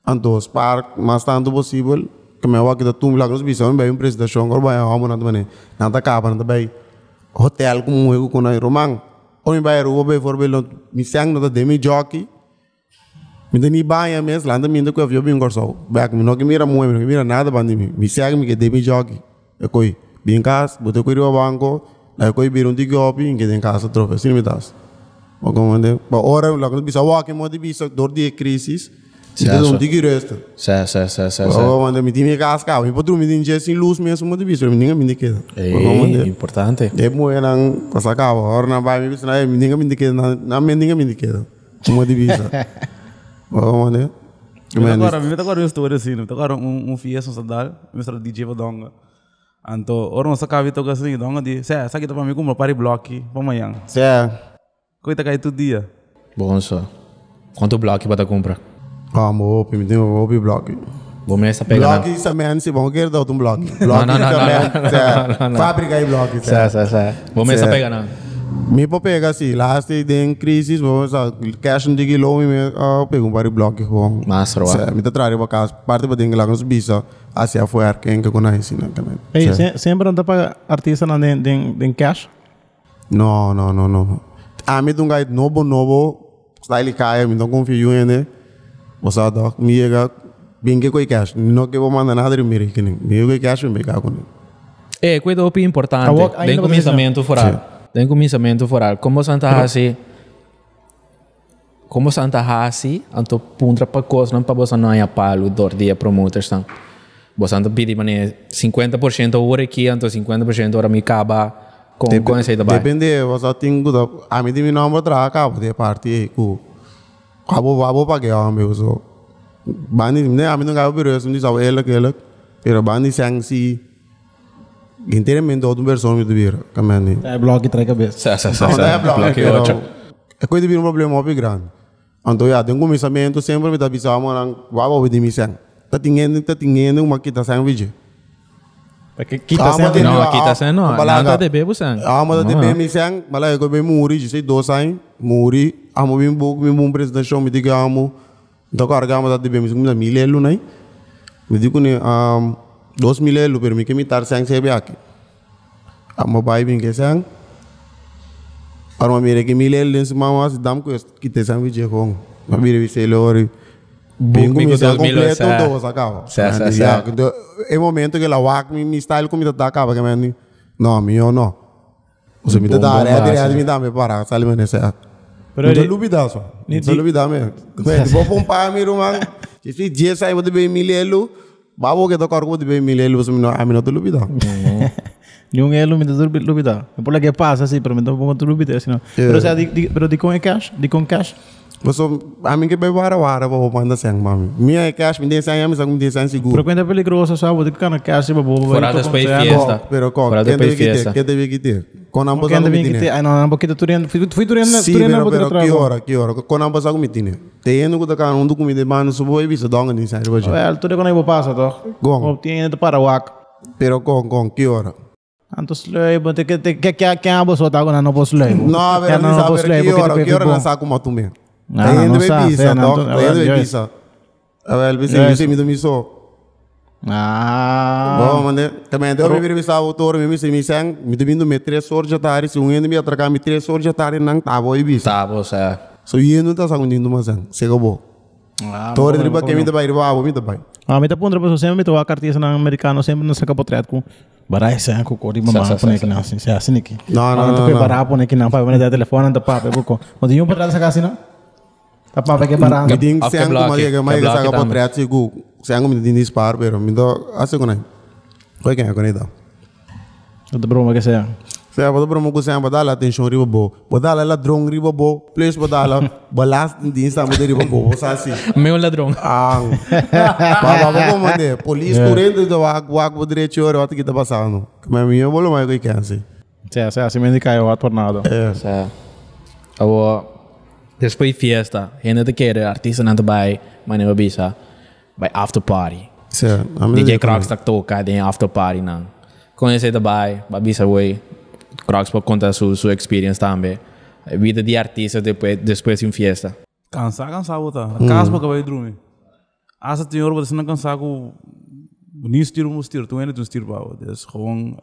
anto spark, mas tanto possível, kamen walk da tum lagos bis, eu bem preço da chão, agora vai a home nada mane, nada capa, nada bem. Hotel como eu com na Romang, ou me vai rubo bem for bem, me sang nada demi jockey. Minta ni banha mes landa minta ko avio bin gorso. Back mi no que mira no que mira nada bandi mi. Mi segue mi que demi jogi. E koi bin cas, bote ko rio banco, la koi bir un di gopi que den casa trofe, sin mi das. O como ande, ba ora la ko bisa wa que mo di bisa dor di crisis. Si te Certo. un di resta. Sa, sa, sa, sa, sa. O ande mi timi cas ka, mi potru mi din je sin luz mesmo mo di bisa, mi ninga mi di queda. Como ande. importante. De mo eran cosa cava, ora na vai mi bisa na mi ninga mi di queda, na mi ninga mi di queda. Mo di bisa. O como ande. Me agora, me agora uma história assim, me agora um um fiesta sa dal, me sa DJ va donga. Anto, orang sa kavi to kasi donga di, sa sa kita pami kuma pari block pamayang. Certo. Ko ita kay tu dia. Bom só. Quanto bloco para comprar? Ah, mo opi, mi tengo opi block. Vamos nessa pegando. Blog também, se vão querer dar um blog. Blog Não, não, não, também, não, não, não, não. fábrica e blog. Sa, sa, sa. Vamos nessa Certo. pegando. Me pode pegar assim, lá se tem crise, vamos a cash não diga low, me ah pego um de blog com. Massa, uau. Me tá trazendo para casa, parte para dentro lá com os bichos, assim afuera quem que conhece, né, também. Hey, Certo. se, sempre anda para artista na den, den, den cash? No, no, no, no. A mim um gajo novo, novo, style kaya, me não confio em ele. Chega, bem que coi cash, não que vou mandar nada de mim, que nem, me coi cash, me cago ele. É, coisa opi importante. Tem começamento foral. Tem começamento foral. Como Santa Hasi... Como Santa Hasi, anto puntra pa coisa, não pa você não é palo, dor dia promoters tão. Você anda pedir mané 50% hora aqui, anto 50% hora me acaba com com da baixo. Depende, tem que, a mim de mim não vou trazer cabo de parte, com, cabo, cabo para que eu meu, so. Bani, né, a mim não gajo pero isso, não sabe ele que ele, pero bani sang si, inteiramente outra pessoa me devia, caminho. É blog trai cabeça. Sa, sa, sa, Não, não é sa. blog, Bloque pero outro. é coisa de um problema muito grande. Então, já, tem um começamento, sempre me dá visão, mas vamos ouvir de sang. Tá tingendo, tá tingendo uma kita sang vídeo. Sendo, ah, não. balaga. Nada de bebo sang. Ah, mas de Não, bem me sang, mas eu bem muri, já sei dois anos, muri, amo bem pouco, bem bom apresentação, me diga amo. Então, agora, amo de bem, me diga mil elo, né? Me digo, né, um, dois mil elo, pero me que me tar sang sebe aqui. Amo bai bem que sang. Para uma mira que mil elo, nesse mamá, se dam com que te sang vídeo com. Uma mira vi sei lori. Bem Se 2000, completo, sa- dois acaba. sa. já, do- É momento que ela wak me me style como tá acaba que me não me eu não. Bom, dá bom área de área me dá me para sabe me nessa. Pero não dúvida só. Não dúvida me. Vou pompar me rumang. Se fiz dia sai vou de bem milelo. Babo que tocar vou de bem milelo você me não a mim não dúvida. Yung elo me dá dúvida. É por lá que passa assim, pero me dá um pouco de dúvida, assim, não. Pero, o sea, di, di, pero di com é cash? Di com cash? Você a mim que bem para para vou mandar sang mami. Minha é cash me tem sang me sang sang Pero seguro. quando é peligroso, sabe? Di ka na cash, bobo. Fora después fiesta. Pero deve que fiesta. ter, quem deve que ter. Com ambos Porque anda não bem me que tem. te... Ai, não, não, porque tu turiando... Fui fui turiando... Sim, turiando pero, na pero que hora, que hora? Quando ambos algum mitine. Tem no que tá um do comida mano subo e visa donga ni sai hoje. Well, tu quando eu passa, to. Gong. Obtiene para wak. Pero com com que hora? Anto slöj, but que que que que que abo so tago na no pos slöj. Não, pero não sabe que hora, que hora não sabe como tu me. Não, Tem não de sabe, visa, é, não, doc, não, tem de é. visa. A ver, visa, É. visa me do miso. Ah. Bom, mane, também deu me vir visa autor, me visa me sang, me do vindo me três horas já tarde, se um ainda me atracar me três horas já tarde não tá bom e visa. Tá, você. So indo tá sagundindo mas sang, chega bom. Ah, Todo riba que me da bairro, ah, me da bairro. Ah, me tá pondo para sempre me tô a cartisa na americano sempre não saca potreto com barai sa ko ko di mama Sa- sa- pone sa- que não assim, se assim aqui. Não, não, Anto não, que não. bara pone que não para me dar telefone anda papo ko. Mas eu para sacar assim não? Tá papo que bara. Me ding After sang block, tu que mai after que saga block potreat sigu, sang me din dispar, pero me do ase aí. Foi quem é com aí dá. Do broma que seja. Se a bodo promo kusa ba dala atention riba bo. Ba dala la drong riba bo. Place ba dala balas din sa mo de riba bo. Sa si. Meu ladrão. Ang. Ba ba ba mo de. Police correndo do wag wag bo direito ora wat kita passando. Mas minha bolo mai que canse. Se se assim me indica eu a tornado. É. Sa. Abo, depois fiesta, gente te quer, artista não te vai, mas não bisa. Vai after party. Se. DJ Crocs tak toca, tem after party não. Conhece te vai, vai bisa way. Crocs pode contar sua sua experience também. A vida de artista depois depois de uma fiesta. Cansar, cansar, botar. Casa para vai dormir. Asa tem hora você não cansar com nisso tiro um tiro, tu ainda tu tiro para Dus gewoon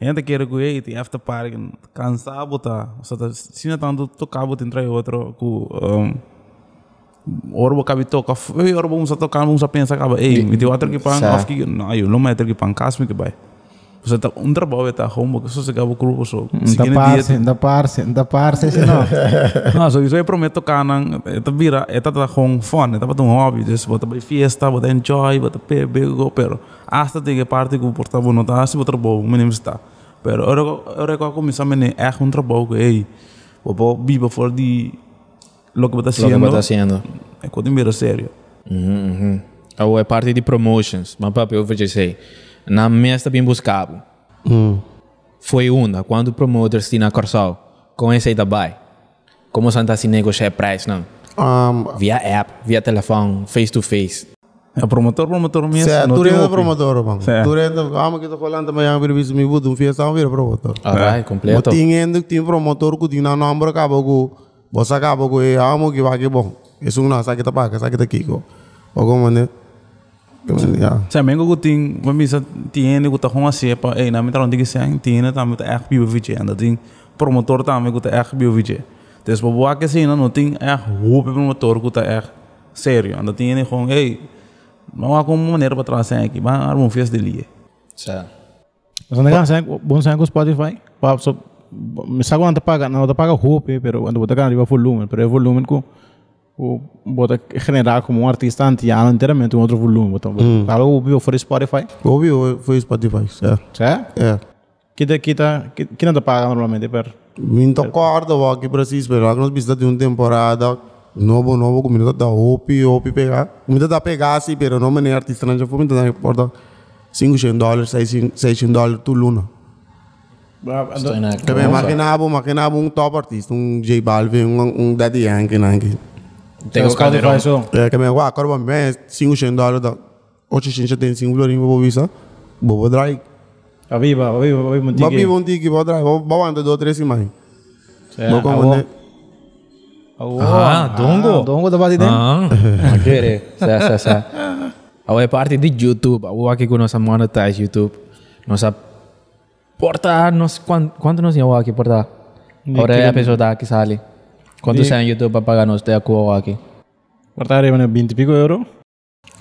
um ainda quer que eu te after party cansar botar. Só tá se não tanto tocar botar entrar outro com um Ora vou cabe toca, ei, ora vamos a tocar, vamos a pensar, acaba, ei, me deu outro que pan, Sa. of que, não, eu não me que pan, casa me que vai. Você tá um trabalho tá home, porque só se acaba o so. Da parce, da parce, da parce, se não. Não, so, isso eu prometo tocar nang, ito vira, ito tá com fun, ito pa um hobby, just bota ba fiesta, bota enjoy, bota bebe, go, pero hasta tiga parte que portava não tá, se bota trabalho, mínimo está. Pero ora ora ko começar a é um trabalho que vou vou biba for di lo que bota Lo que haciendo. está haciendo. É coisa mira sério. Uhum, uhum. Ou é parte de promotions, mas papi, eu vou dizer, na mesta bem buscado. Foi uma, quando o promoter tinha Corsal, com esse aí também. Como Santa se negociar preço, não? Um, Via app, via telefone, face to face. É promotor, promotor mesmo. Tem renda opinião. promotor, bang. Certo. Tu renda, ah, mas que tô falando também, eu vi me budo, um fiesta, eu vira promotor. Alright, completo. Mas tinha ainda que tinha promotor que tinha na nombro acaba com, você acaba com, e amo que vai que bom. Isso não, sabe que tá paga, sabe que tá aqui, ko. Ou como, né? Ja. Sa mengo ko ting mamisa tiene ko ta hong asia pa eh na mitra ndigi sang tiene ta mita ek bio vije anda ting promotor ta me ko ta ek bio vije. Dus bo wa ke sin no ting ek hoop promotor ko ta ek sério anda tiene hong hey não há como maneira para trás aqui mas arma um fias de lie. Certo. Mas anda kan sang bom sang com Spotify. Pa so me sago anda paga, não paga hope, pero anda bota kan riba volumen, pero é volumen com o bota generar como um artista antiano inteiramente um outro volume, bota. Algo o bio for Spotify. Ouviu, foi Spotify, certo? Certo? É. Kita kita kita não paga normalmente per Me concordo, ó, que preciso que nós precisamos de uma temporada novo, novo, como ainda dá OP, OP pegar. Ainda dá pegar, sim, pero não me nem artista, não já foi, ainda dá importa 500 dólares, 600 dólares, tu luna. Também imaginava, imaginava um top artista, um J Balvin, um, um Daddy Yankee, que- Tengo Spotify Calderón. so. É, que me agora, agora vamos ver, 500 dólares, dá 875 dólares, vou visa, vou drive. Aviva, aviva, aviva viver um tique, vou drive, vou andar dois, três semanas. Vou Certo. Né? Ah, dongo. Dongo da bati dentro. Ah, magere. Sa, sa, sa. Awal parte de YouTube. Awal aqui com nossa monetize YouTube. Nossa porta, nos, quanto, quanto nós ia aqui porta? Agora é a pessoa que sale. Quanto sai no YouTube para pagar nós, tem a cua aqui. Portar aí, 20 e pico euro.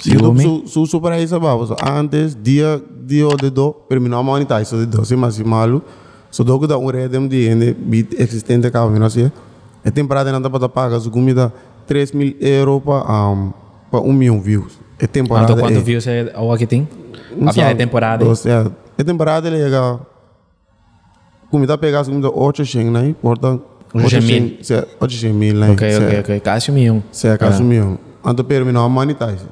YouTube su, su super aí sabava, so, antes dia dia de do terminou a monetize de do, se malo, so do que dá um redem de ende bit existente cá, não sei. É temporada não dá para pagar, so comida 3 mil euros para um, para 1 milhão views. É temporada. Quanto, quanto é, views é awal aqui tem? A minha sabe. temporada. Ou seja, é temporada ele é comida pegar comida 800, né? Porta 800 mil. 800 mil, né? Ok, ok, ok. Um milhão. Se é caso milhão. Antes terminou a monetize.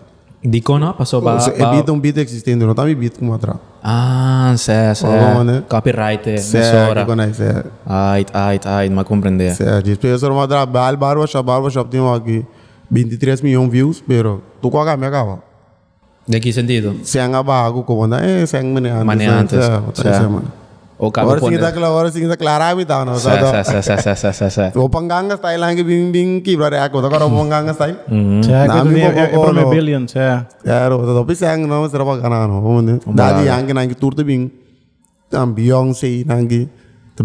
Dico não, passou para... So, é bit um bit existente, não tá me bit como atrás. Ah, sé, sé. Vamos, né? Copyright, Se emissora. é, que conhece, é. Ai, ai, ai, mas compreender. Se é, diz pessoa uma trabalho, barbershop, barbershop tem aqui 23 milhões de views, pero tu com a minha cava. De que sentido? Se é a bago, como anda, é, se é mane antes. Mane né? antes. Se é, Se se é. é, mano. O cabo Agora sim pode... tá claro, agora sim tá claro, me tá, não, Sé, sabe? sé, ඕකවරසිගේ දක්ලා වරසිංහ ක්ලාරාවිතාවන ඔපංගංග ස්ටයිලාගේ බිම්බිංකි ප්‍රරයක් ොතකර ඔපංගංග සයි බෙලියන් යරෝත ඔපි සෑන් නම සරප කනාන හොද දාදී යන්ගේ නංගේ තුෘත බිං තම් බියෝන් සෙයි නංගේ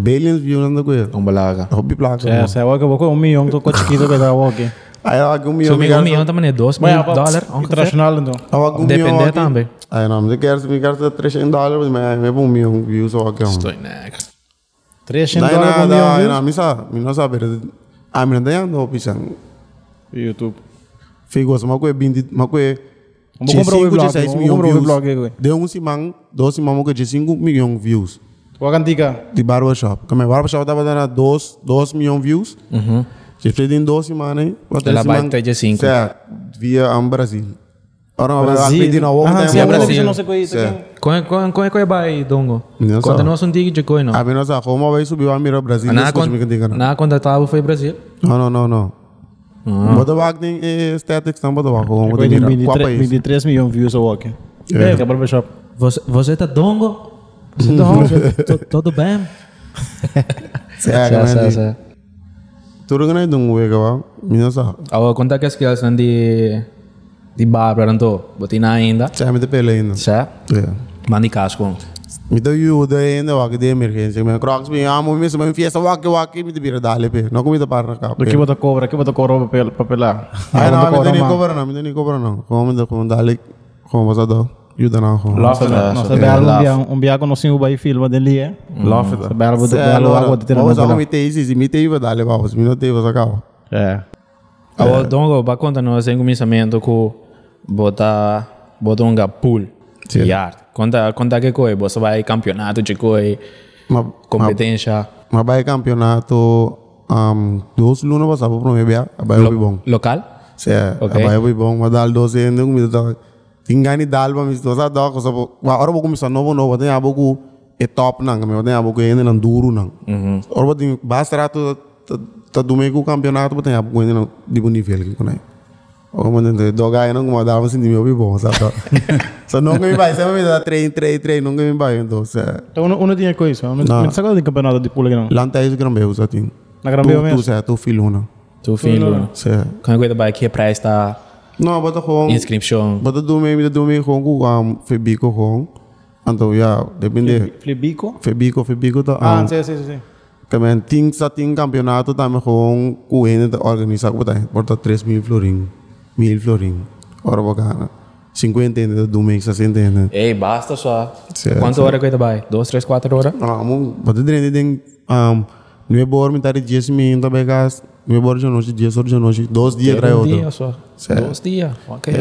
බේලියන් ියනන්දකය ඔඹලාග හොබි ප්ලාක් සැවක ොක ඔම යොන්ත කොච් කිීත කතාවෝගේ අයගම යොම යොතමන දෝස් දාලර් රශනාලද අවක් දෙපෙන්දේ තාම්බේ certo. Agora que eu vou milhão, tô com chiquito que aqui. Aí eu So, milhão. may milhão também 2 mil dólares. Internacional. Awag Depende milhão. também. Aí não, mas eu quero me quero 300 dólares, mas me um milhão views ou aqui. Estou next. 300 Daí dólares por nada, aí milhão não, me sabe, me não sabe. Ah, me não tem não pisang. views. YouTube. Figo sama ko 20, ma ko Vamos comprar o blog, 6 vamos milhões comprar o views. blog. Deu um simang, dois simang ko 5 milhões views. Qual a cantica? de barbershop. Como é barbershop estava dando 2 2 milhões de views. Uhum. Se você tem 2 semanas, Ela vai ter de cinco. Certo. Via um Brasil. Ora, Brasil. Brasil. Pedir na outra, Ah, tem sim, é uma- Brasil. Brasil. Não sei qual Certo. Qual qual qual qual vai dongo? Sabe. nós tigre de coi não. A menos a como vai subir a mira Brasil. Na me quando tava foi Brasil. Não, não, não, não. Bota back tem aesthetics, não bota mira. Qual 23, país? 23 milhões de views ao aqui. É, que é barbershop. Você você tá dongo? Você tá dongo? Tu- Tudo bem? Mas sa. tudo que não é de wega, va. Minha só. Awa conta que skills nan di di Barbara nanto. Buti na ainda. Certo, me de pele ainda. Sa É. mandi casco. Me deu ajuda ainda, wak de emergência. Me crocs me amo, me me fiesta wak wak me de bira dale pe. Não comida para na capa. Aqui bota cobra, aqui bota cobra papel, papelar. Ay, no, Bota me cobra, tenía man. cobra no, me tenía cobra no. Como me como dale, como vas a dar, ayuda na ako. Nossa, belo um dia, um dia quando o vai filma dele é. Love it. Sa belo bota Sa belo allora, água de ter vamos a na comite isi, si mite iba dale vamos, mi no te ibas a cabo. É. Awa dongo ba conta nós em começamento com bota bota um pool. Yard. Conta conta que coi, você vai campeonato de coi, competência ma vai campeonato um dos luna pas apa pro mebia, abai obi bom. local. Se Ok. abai obi bom, ma dal dos ende comida da tingani dal ba mis dos a da ko sa wa ora bo comisa novo novo, tem abo ku e top nang, me tem abo ku ende nang duro nang. Ora bo ting basta rato ta dume ku campeonato, tem abo ku ende nang di bom nível que kunai. O momento do guy não como dava assim de meu bom, sabe? So nunca me vai, sempre me dá trein, trein, trein, nunca me vai, então, se Então, uno, uno tinha coisa. Mas Não. mas sabe de campeonato de pula que não? Lanta is grambeu, sa ting. Na Grambeu Tu, mesmo? se tu filho na. Tu filho. Se. Quando coisa vai que price tá No, bata kong inscription. bata dume mi dume kong ku um febiko kong. Anto ya, depende Flibico? febiko febiko ta Ah, sim, sim, sim. Também ting sa ting campeonato também com o N da organizar com tá porta 3 mil florin, mil florin. Ora bacana. 50 ainda do mês 60 ainda. Ei, basta só. Certo, Quantas horas coisa vai? Duas, três, quatro horas? Ah, mo bata dentro tem um não é bom me dar dias me ainda begas. Não é bom já noite dias hoje noite dois dias trai Um dia outro. só. Certo. Dois dias. Ok.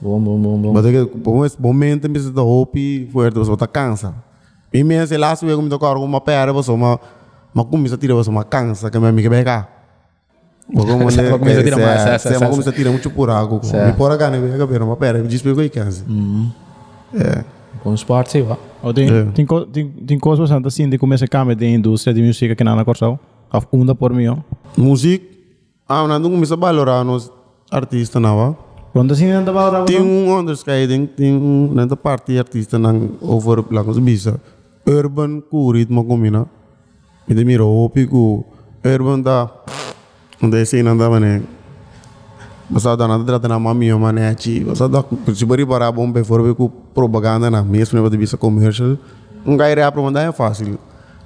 Bom, bom, bom, bom. Bata que bom esse momento me dá hope forte você tá cansa. E me se lá se eu me tocar uma pera você uma uma começa a tirar você uma cansa que me amiga bega. Vou como Você vai começar a tirar mais, vai começar a tirar muito por água. Me por cá né bega pera uma pera, diz para eu cansa. É. Bom esporte, sim, vá. Tem, É. tem, tem, coisas bastante assim de começar a câmera de indústria de música que não na Corsal. Unda por mim, ó. Música, ah, não começa a valorar nos artistas não, Quando assim não estava lá, Tem um underscheiding, tem um nessa parte artista nang over lang sa bisa. Urban ku ritmo combina. Ide miro hopi ku urban da onde se nanda mane. Basta da nada trata na mami o mane achi. Basta da se bari para bom be for ku propaganda na mesmo ne bisa commercial. Um gai rap manda é fácil.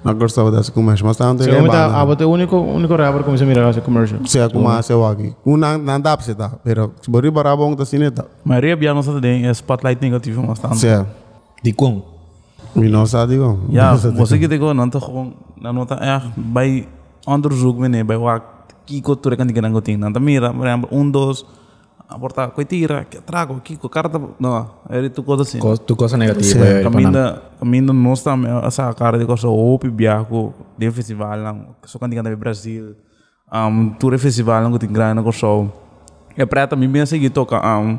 Na gostava dessa commercial, mas tanto Se é me banda. ah, bote único, único rapper que comecei a mirar esse commercial. Se aku masih wagi. Kunang nanda se ta. Pero se bari para bom ta sineta. Mas ria biar nossa tem é spotlight negativo mas tanto. Se Die kom. Mi não sabe como. Ja, você que tem não tá com na nota é by onderzoek meneer by wat kiko tu rekan digan angoting nanti mira por exemplo um dos aporta koi tira que trago kiko carta no é tu coisa assim Tu cosa negativa. eh, Panam. caminda caminda nós também essa cara de coisa opi biaco de festival lang so kan digan Brasil. Um tour festival lang kuting grana ko show é prata mi minha seguir toca um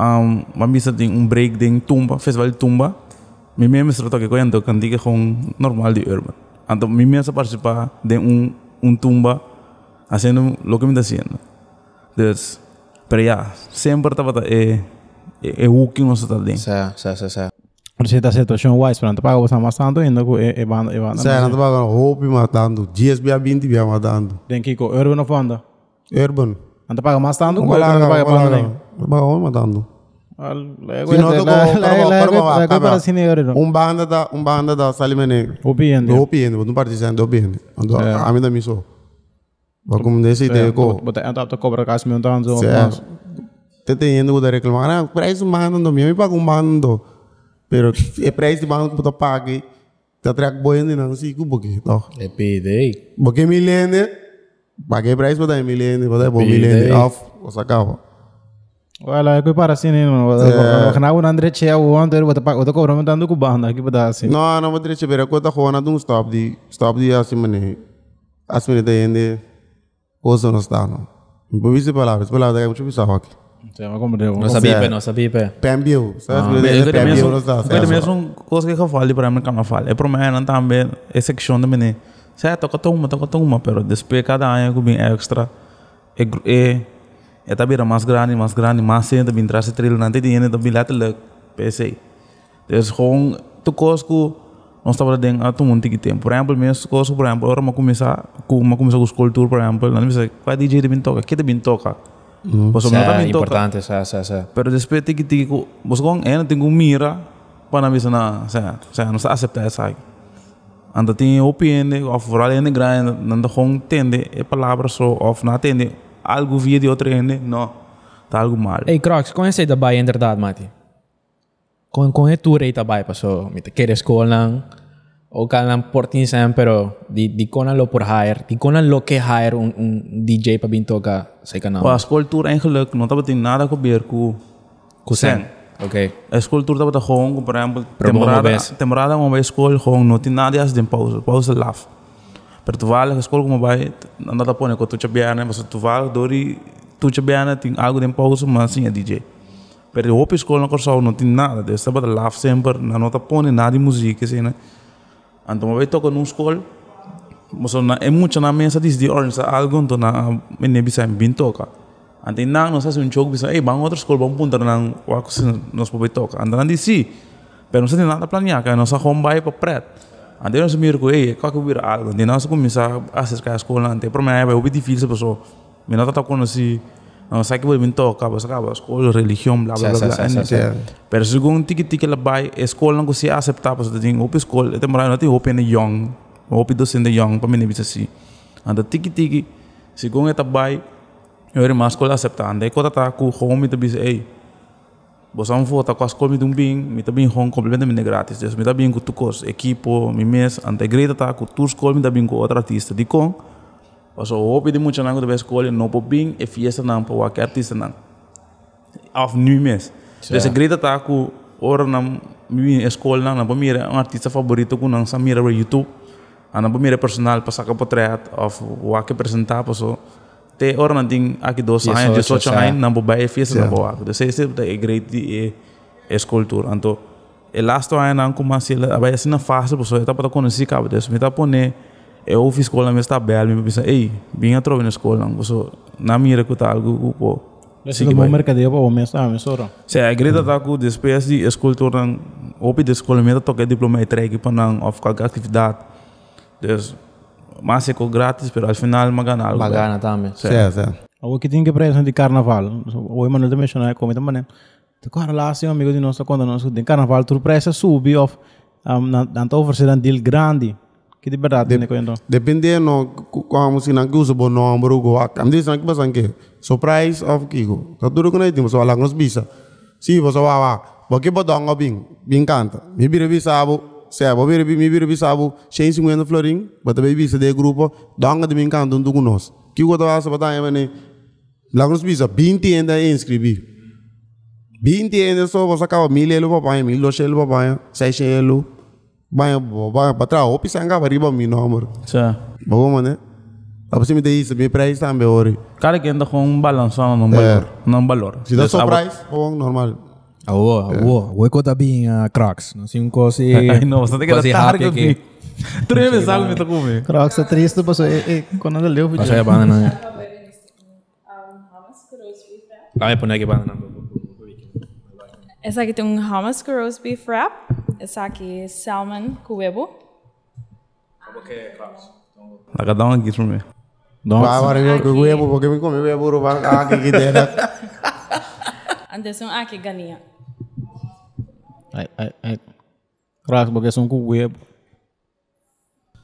um mamisa tem um break ding tumba festival de tumba. Mi minha me toca ko ando kan diga com normal de urban. Então mi minha se participar de um um tumba haciendo lo que me está haciendo dus pero ya sempre estava é é o que nós está dentro Sa, sa, sa, sa. Você está situação wise, para não pagar você mais tanto ainda com e banda, e banda. Saya nanti bakal hopi matando. GS biar binti biar matando. Tem que ir com Urban of Banda. Urban. Não te paga mais tanto, com Wala Urban ka, paga wala banda ka. nem. Bakal hopi matando. Sino Sino to ko para para para senior no. Um banda da um banda da salimene. Opinion. Do hopi ende, não participa do hopi ende. Ando a mim da miso. Bakum desse ideia ko. Bote anda to cobra caso meu tanto. Certo. Te tendo que reclamar, ah, preço mandando, me paga um mando. Pero é preço de mando que tu pague. Tá track boy ainda não sei como que, tá. E pide. Porque milênio, paguei preço para milênio, para bom milênio, off, o sacava. Wala, é que para assim, não. Porque não André Che o André bote paga, bote cobra meu tanto com banda, aqui bote assim. Não, não vou dizer, pero quando tá rolando um stop de, stop de assim, mané, assim, tá indo, ඕසොනස්ථානවා විසි පලාවෙස් පලා දකමචි පිසාහකි కోసుకు ఫాలి ప్రేమ కమ్మ ఫాలి ఎప్పుడు మా అంతా అంబే ఏ సెక్షన్ ఉంది మిని సే తొక్కతో ఉమ్మ తొక్కతో ఉమ్మ పేరు డిస్ప్లే కాదు ఆయనకు మీ ఎక్స్ట్రా ఏ ఏ ఎత బి రమాస్ గ్రాని మాస్ గ్రాని మాసే ఎంత బింద్రాస త్రీలు నంతే దీని ఎంత బిలాత పేసే దేస్ హోంగ్ తు కోసుకు uma, uma, é é é grande, grande, não nós estava dentro a todo mundo que ter. Por exemplo, mesmo coisa por exemplo, agora eu começar com uma começar com escultura, por exemplo, não sei, qual DJ de bem toca, que de bem toca. Não Sa, tá bem toca. importante, sa, sa, sa. Pero después tiki tiki ko, bos kong eh nating mira para misa na sa sa não sa aceitar essa. Anda tem opinião, of vooral in de grind, nanda kong tende e palavras so of na tende algo via de outra ende, no. Tá algo mal. Hey, Crocs, kung sa itabay, inderdaad, Mati. Kung, kung itura itabay pa, so, may kere school lang, o ka lang 14 sem, pero di, di ko na lo por hire, di ko na lo que hire un, un DJ pa binto ka sa ikanam. A escultura eigenlijk não tava tem nada a ver com Kusen. Okay. a escultura tava tá gewoon, por exemplo, Pero bom temporada, vez. temporada uma vez escola gewoon não tem nada as de pausa, pausa laf. Pero tu vale a escola como vai, não dá pone com tu chabiana, mas tu vale dori tu chabiana tem algo de pausa, mas sim é DJ. Pero o escola não só não tem nada, de estava laf sempre, não tá pone nada de música assim, né? Então vai tocar num escola, mas na é muito na mesa diz de orange algo então na me bisa bem toca. Ante nang nós fazemos um jogo, bisa, ei, bang outra escola, vamos puntar nang, wako se nós podemos tocar. Ante nang sim, pero nós não tem nada planear, que nós vamos vai para pret. Ante nós miro com, ei, qual que vira algo, ante nós começar a acercar a escola, ante para mim é bem difícil, pessoa. Me não tá conheci, não que vai vir tocar, mas acaba escola, religião, sim, sim, ene. Pero segundo tiki tiki lá vai, a escola não consegue aceitar, pessoa tem op escola, até morar não tem op na young, op docente young, para mim não bisa assim. Ante tiki tiki, segundo eta vai, eu era mais escola aceitar, ante quando tá com home, tá bisa, ei, você não for, tá com a escola, me dá um bem, me dá bem home completamente grátis, dus me dá bem com tu cos, equipo, me mes, ante greta tá com tu escola, me dá bem com outro artista, de Paso hoop de mucho nango de escola no po bing e fiesta nang po wak artista nang. Af nu mes. Dus ik greta ta ku ora nam mi escola nang na po mira un artista favorito ku nang sa mira YouTube. Ana po mira personal pa saka portrait of wak apresentar paso te ora na ding aki dos ocho, 18 sa- años nang po ba e fiesta nang po wak. Dus ese da e great di e escultura. Anto e last ano nang kumasi la abaya sina fase paso eta pa ta conheci cabo des. Me ta pone e eu fiz escola mas está bem, me pensa, ei, vinha trove na escola, não, so, na mira que tá algo, pô. Esse é um bom mercadeio para o mês, ah, mês ora. Se a greta tá com depois de escultura, não, opi de escola, me toca diploma e entregue para não, of qualquer atividade. Dus, mas é grátis, pero al final magana algo. Bagana também. Certo, certo. O que tem que presente de carnaval. O Emanuel também mencionou, como também. De relação, amigo de nós, quando nós tem carnaval, tu pressa subir of um, na na oferecer um deal grande. Que de verdade, né, coendo. Dependendo como se não usa bom número go ak. Am dizendo que basta que surprise of kiko. Tá tudo com aí, mas só lá nos bisa. Si você vai lá, porque botar um bing, bing canta. Me vira bisabo, se a vira me vira bisabo, 150 florin, bota bem bisa de grupo, danga de bing canta um do nós. Que o outro asa botar aí, né? Lá nos bisa, 20 ainda inscrevi. 20 ainda só você acaba mil elo papai, mil dois elo papai, seis elo. Vai, vai para trás, ou pisanga para riba mi número. Sim. Bago man eh. Tapos me diz, me price também ori. Cara que anda com um balanço não valor, não valor. Se dá Dus, só abo- price, bom, normal. Awo, awo. Awo ko tabi uh, Crocs. No sim ko si Ai, não, você tem que ko si estar happy com aqui. mim. Tu nem me sabe me tá comigo. Claro que está triste, mas é quando ele leu, Pasaya ba na na? Ay, pone aqui ba na Esse aqui tem um hummus com roast beef wrap. Esse aqui é salmon com huevo. Lá cada um aqui para mim. Vai, agora eu que porque me come, eu vou vai aqui que dera. Antes um aqui galinha. Ai, ai, ai. Claro, porque são com web.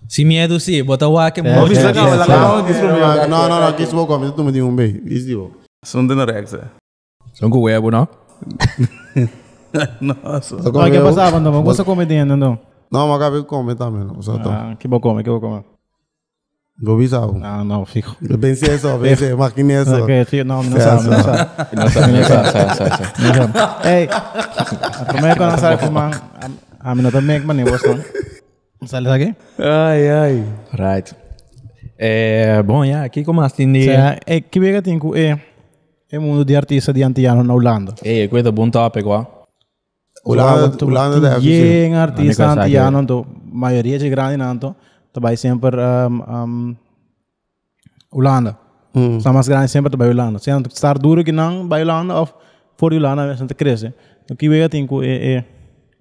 Si miedo si, bota wa ke É, mo. É, é, aqui. Não, não, não, que isso vou comer, tu me um. São de Rex. São ko webo no? Nossa. Só Ah, come que eu. passava, não? Come dentro, não? Não, mas acabei de comer também, não. Só tô. Ah, que bom come, que bom come. Vou bisar. Ah, não, fico. Eu pensei só, pensei, maquininha só. Ok, fico, não, não sabe, não sabe. Não sa, não sa, sa, sa, sa. Não sabe. Ei, a primeira coisa que sabe fumar, a minha também que mano, você não sabe aqui? Ai, ai. Right. Eh, bom, ja, aqui como assim. Cioè, e que vega tem que é é mundo de artista de antiano na Holanda. Eh, questo è un buon topic qua. Holanda, Holanda deve ser. Yen artista Amigo, sabe. antiano, então, maioria de grande nanto, também sempre um, um, Holanda. Hum. Está mais grande sempre também Holanda. Se não estar duro que não, vai Holanda ou for Holanda, você cresce. O que vega tem é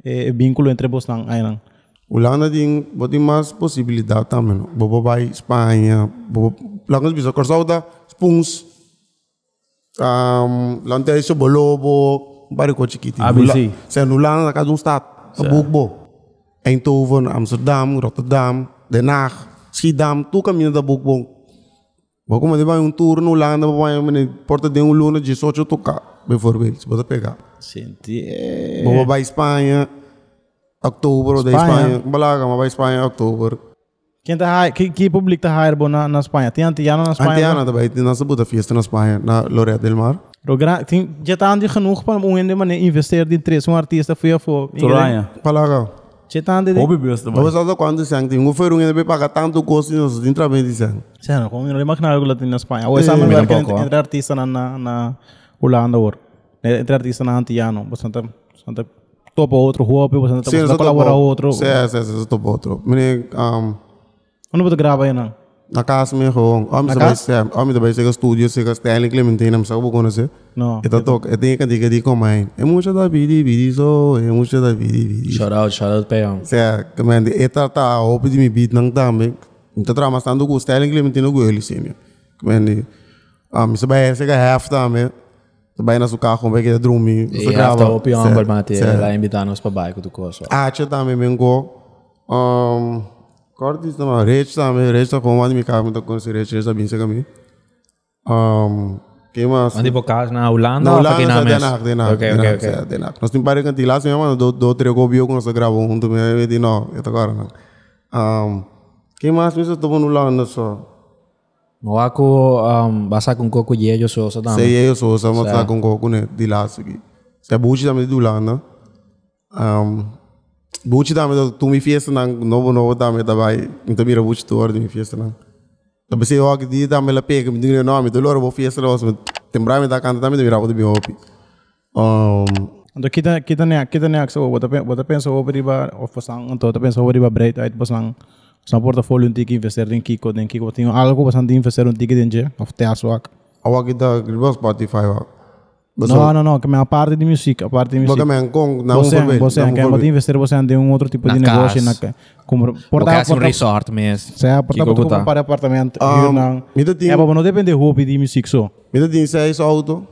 é é vínculo entre vocês aí não. Holanda tem, tem mais possibilidade também. não. Bobo vai Espanha, bobo, lá nos bisa, corsauda, spoons. Um, tem isso bolobo, um barco chiquito. ABC. Se no Holanda, cada um estado, a Boekbo. Eindhoven, Amsterdam, Rotterdam, Den Haag, Schiedam, tu caminho da Boekbo. Mas como vai um tour no Holanda, vai uma porta de um luna de só tocar, bijvoorbeeld, se você pegar. Senti. Bobo vai Espanha, outubro da. Espanha. Balaga, mas vai Espanha, outubro. Quem tá que que público tá hire bom na na Espanha? Tem antiano na Espanha? Antiana também, tem nossa puta festa na Espanha, na Loretta del Mar. O gra- tem já tá ande genoeg para um ende mané investir de interesse um artista foi a for. Toranha. Balaga. Já tá ande de. Hobby besta, Mas você sabe quando você tem um feiro ainda pagar tanto custo, nós tem trabalho de sangue. Sério, como não imagina algo lá na Espanha. Ou essa Eh, un poco, entre, entre artista na na na Holanda or. Entre artista na antiano, bastante bastante topa outro hobby, bastante bastante colabora outro. Sim, sim, sim, topo outro. Mene, um, Onde você grava aí não? Na casa me gewoon. Om Na ze casa? bij se, om je bij zeggen studio, zeggen Stanley Clementine, om zo begonnen ze. No. Ito tok, ito yung kantika di ko main. E mucha da bidi bidi so, e mucha da bidi bidi. Shout out, shout out pa yun. Kaya, kamandi, ita ta, hopi di mi beat ng dami. Ito tra, mas tando ko, Stanley Clementine ko early senior. Kamandi, um, sa bayan, sa ka half dami. Sa bayan na suka ko, bayan kita drumi. E after op yung ambal mati, la invitanos pa ba ko to ko so. Acha dami mengo. Um, Cortis naman, Rich dami, Rich na kung mi kami to kung si Rich, Rich sabihin sa kami. Um, kaya mas, Andi po ka na Holanda Não, ou lá aqui não na é mesa? Denac, Denac. Ok, ok, Denac, ok. é, Denac. Nós temos parecido que lá, se chama, do, do treco bio que nós gravamos junto, me eu disse, não, eu tô agora, não. Um, quem mais me estou no Holanda só? Mo ako um, basa kung ko kuye yo so sa dami. Sei eu sou, só mas tá com coco, né, de lá, aqui. Se é buchi também do Holanda. Um, buchi também, tu me fiesta, não, novo, novo também, tá vai, então mira buchi tu ordem, me fiesta, não. Tapi se eu aqui dia também lá pega, me diga, não, me dou logo, vou fiesta, não, tembrava me dá canta também, mira, vou de bem hopi. Um, Então kita kita ne kita ne aksa wata pe wata pensa over riba of pasang anto ta pensa over riba break uit pasang sa portfolio tiki investir din kiko din kiko tinho algo pasang din investir un tiki din je of te aswak. awak kita, gribas Spotify, wak. No, no, no, que me a parte de música, a parte de Porque música. me com não Você, for ver, você, não que for pode ver. investir você tem um outro tipo Na de negócio na como portar um resort mesmo. Se é portar Kiko para apartamento, Um, não. me dá tinha- É, não depende do hobby de música só. Mita din seis auto.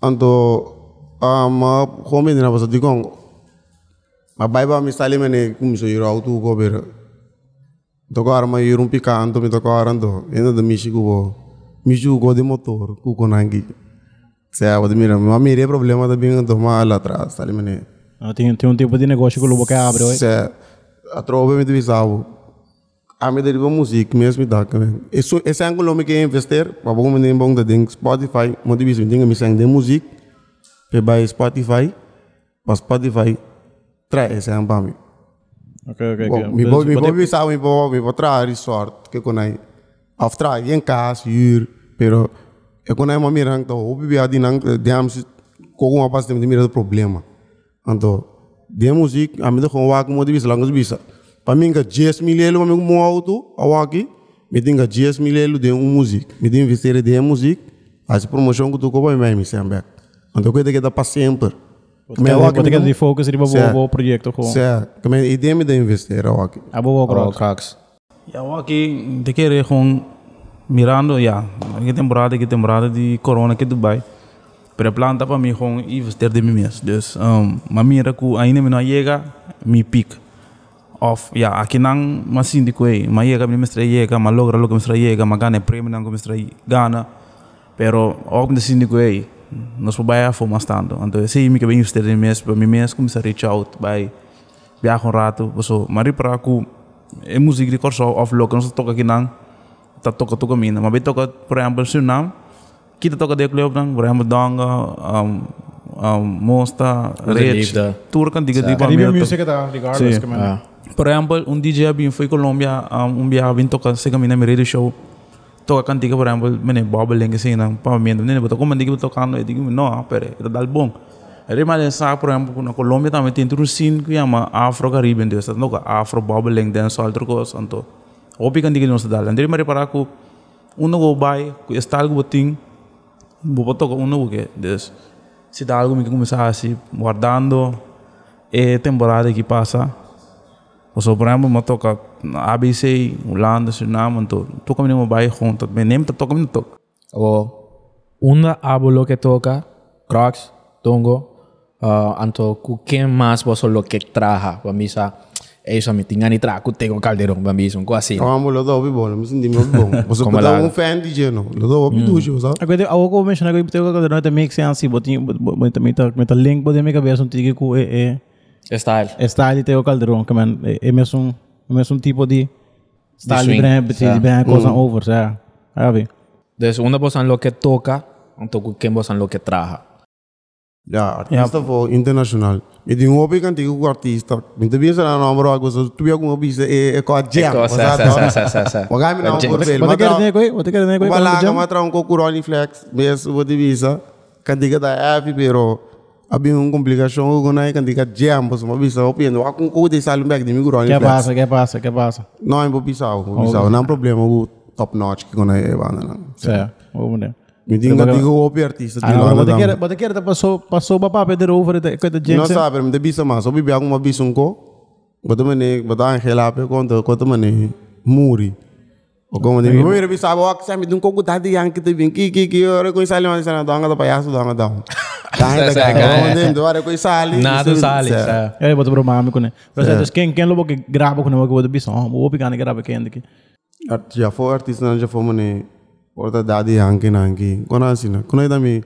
Anto ama home din apa di kong. Mabai ba misali mene kum so yiro auto ko ber. To ko arma yirum pika anto mi to ko arando. Enda de mishi ko mishi ko de motor ku ko mira, ma mire problema da bem do mal atrás, sali mene. Ah, Tem, tem um tipo de negócio que o lobo que abre, oi. Se a trova me divisava. A me deriva música mesmo dá também. Isso esse ângulo me quer investir, para bom me bom da ding Spotify, mo diviso ding me sang de música. Pe by Spotify, para Spotify trai esse ângulo para mim. Ok, ok. Me vou me vou visar me vou me vou trazer resort que conai. After em casa ir, pero eu conai uma mirang to, o bibi adi nang diams com uma parte de mira do problema. Então, de música, a mim com o mo diviso langos bisa. Para mim que 10 mil euro me mo auto, awaki, me tinha 10 mil euro de um música, me tem investir de música, as promoção que tu copa me me sempre. Então, coisa que dá para sempre. Porque porque que de focus Certo. bo bo projeto ko. Certo, que me ideia me de investir, awaki. Abo bo cross. cracks. Ja, aqui, de querer gewoon mirando, ja, que temporada, que temporada de corona aqui em Dubai. Pero planta para mim gewoon investir de mim mesmo. Dus, um, mas mira que ainda não chega, me pica. Of, ja, aqui não, mas sim de coisa, mas chega, me mestre chega, mas logra lo que mestre chega, mas ganha prêmio não que mestre gana. Pero, de sim de coisa, nós vamos baia for mais tanto. Então, sim, me que bem investir de mim mesmo, para mim mesmo começar a reach out, by, viajar um rato, so, mas para que é música de corso of local não toca aqui não tá toca toca mina. Mas bem toca por exemplo seu nome que tá de clube não por exemplo donga um, um, mosta rich turca kan diga diga Caribbean music tá regardless que mano ah. por exemplo um DJ abim foi Colômbia um, um dia vim toca se camina me radio show. Toca cantiga por exemplo mene bob lenga assim não para mim não nem botou como diga tocando eu digo não pera tá dal bom Jadi malah saya por exemplo na Colômbia também tem um scene que chama Afro Caribbean, então afro bob lenga dancehall outro coisa então Opi kan diga não se dá. Então, mas para que uno go by, que está algo botin, vou tocar uno que, dus, se dá algo que começar assim, guardando, é temporada que passa, ou só, por exemplo, eu toca ABC, Holanda, Suriname, então, toca me no by junto, me nem toca me toca. O una abuelo que toca, Crocs, Tongo, uh, anto ku quem mais você lo que traja, bambisa, eso a mí tinha ni tra, ku tengo calderón, bambisa, um assim. Vamos, lo dou bom, me senti muito bom. Você Como pode lá. um fan DJ, não? Lo dou obi ducho, sabe? Agora, ako ko mention ako ito ko não make sense botin botin meta meta link botin me cabeça um tiki ku é é Style. é style Teo Calderon que man é é mesmo é mesmo tipo de style de swing, brand de certo. brand coisa over, sabe? Sabe? Dus una bosan lo que toca, anto ku quem bosan lo que traja. Ja, artista voor international. Je die hobby kan tegen een artista. De beste aan een bro, ik was toen ook een hobby ze ik had jam. Je nou Jam. voor veel? Wat quer dizer coi? Wat quer dizer coi? Wala ka matra un ko kurani flex. Bes wo di visa. Kan diga da afi pero Havia uma complicação com a candiga jam, mas uma vez eu penso, eu com o de sair back de mim gurão. Que passa, que passa, que passa. Não, é para pisar, para pisar. Não é problema o top notch que é banda não. Certo, vamos ver. Me diga digo o opi artista de Ah, não, lá mas na quer, mas quer passou passou para papel de over de coisa de Não gente. sabe, me bisa mas, obi biar uma bisa um co. Bota mane, bota ang helape conta, conta mane muri. O como de mim, me bisa abo ak sa mi dun ko gutadi yang kita bin ki ki ki ora ko sali man sana danga da payaso danga da. Danga da Sa- ka, sa- como de ora ko sali. Nada sali. sa- É, botou para mami com ele. Mas é, quem quem logo que grava com ele, que botou bicho, oh, vou pegar grava quem aqui. Art já foi artista não Porta dadi yang que nangi. Kona asina, kona ida mi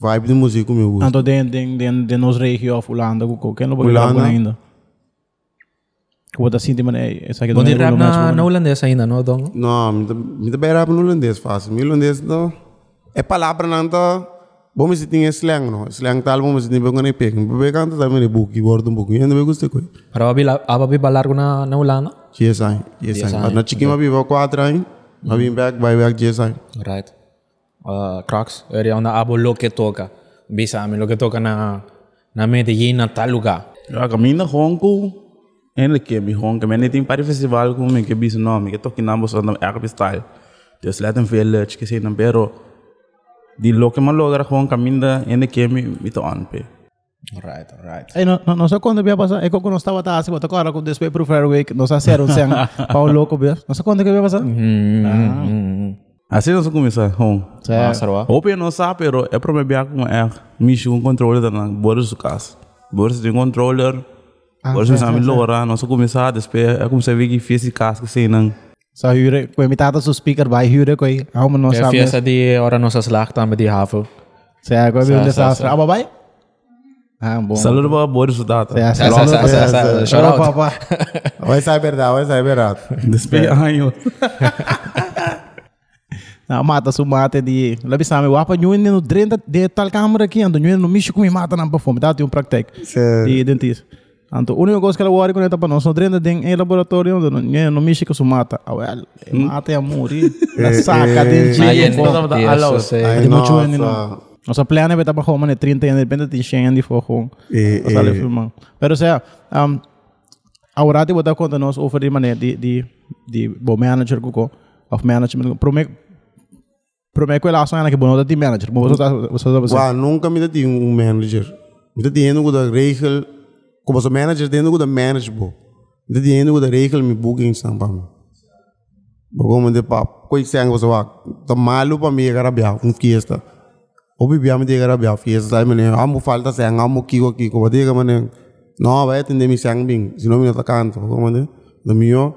vibe de música meu gosto. Anto den den den den nos regio of com quem logo grava Holanda. com ainda. Que botou assim de maneira, essa aqui Bom de rap na, na holandês ainda, não, Dong? Não, me me bem rap no holandês fácil. Me holandês não. É palavra tá. Bom, mas tem slang não. Slang tal, bom, mas tem bem quando pega. Bem canta também book, word um pouco. Ainda bem gostei coi. Para abi abi balar ko na na Holanda? GSI, GSI. Mas na chiquinha vi va quatro aí. Mas vim back, vai back GSI. Right. Uh, Crocs, eri na abo lo que toca. Bisa amin lo que toca na na Medellín na tal lugar. Ja, kamina gewoon cool. Eindelijk keer me gewoon. Ik ben niet in Paris Festival komen. Ik heb iets genomen. Ik heb toch in Nambos aan de erg style. Dus laat hem veel leuk. Ik zei, pero die loke man logra gewoon kamina. En ik keer me met de anpe. Alright, alright. Ei, não, não, não sei quando ia passar. É que eu não estava tá assim, botou agora com despeito pro Fair Week, não sei se era um sen, pau louco, bicho. Não sei quando que ia passar. Assim nós começar. Gewoon. Certo. Hoop je não sabe, pero é para me ver com er. Mishi um controller da Boris do caso. Boris tem controller. Boris me sabe lora. Nós começar. Depois é como você vê que fez esse que sei não. Sa huren, ko imitata su speaker by huren ko hou me não Ja, sabe. fiesta di ora nossa slag dan met die havel. Sa ko bi Sa- un sa- desastre. sa. Ah, babai? Ah, bom. Saludo para Boris data. Shout out. Vai sair verdade, vai sair verdade. Depois anjo. Na mata su mate di. Labi sa me wapa nyun no drenta de tal câmera aqui ando nyun no micho com mata na performance. Dá tem um. Certo. Di dentista. Anto, única coisa que ela wari com para nós, no drenta tem em laboratório, nyun no micho com su mata. Ah, mata ya muri. Na saca de Ayen, jeito. eso se. Ai, Di mo Nossa plano é betar para como 30 anos, de repente 100 anos de fogo. Eh, Nós ali eh. filmando. Pero sea, um, agora te botar conta nós oferir maneira de de de bom manager kuko of management prome prome ko la sona que bom team manager. Bom você tá você tá você. Nunca me deu um manager. Me deu dinheiro da regel. Como sou manager, dentro da manageable. Me deu dinheiro da regel me booking para mim. Como de pap, coi sang você vai. Tá malu para mim agora bia, um fiesta. Obi bia me agora bia fiesta, sai mane, amo falta sang, amo kiko kiko, vai diga mane. Não, vai atender me sang bing, senão me tá canto, como né? Do meu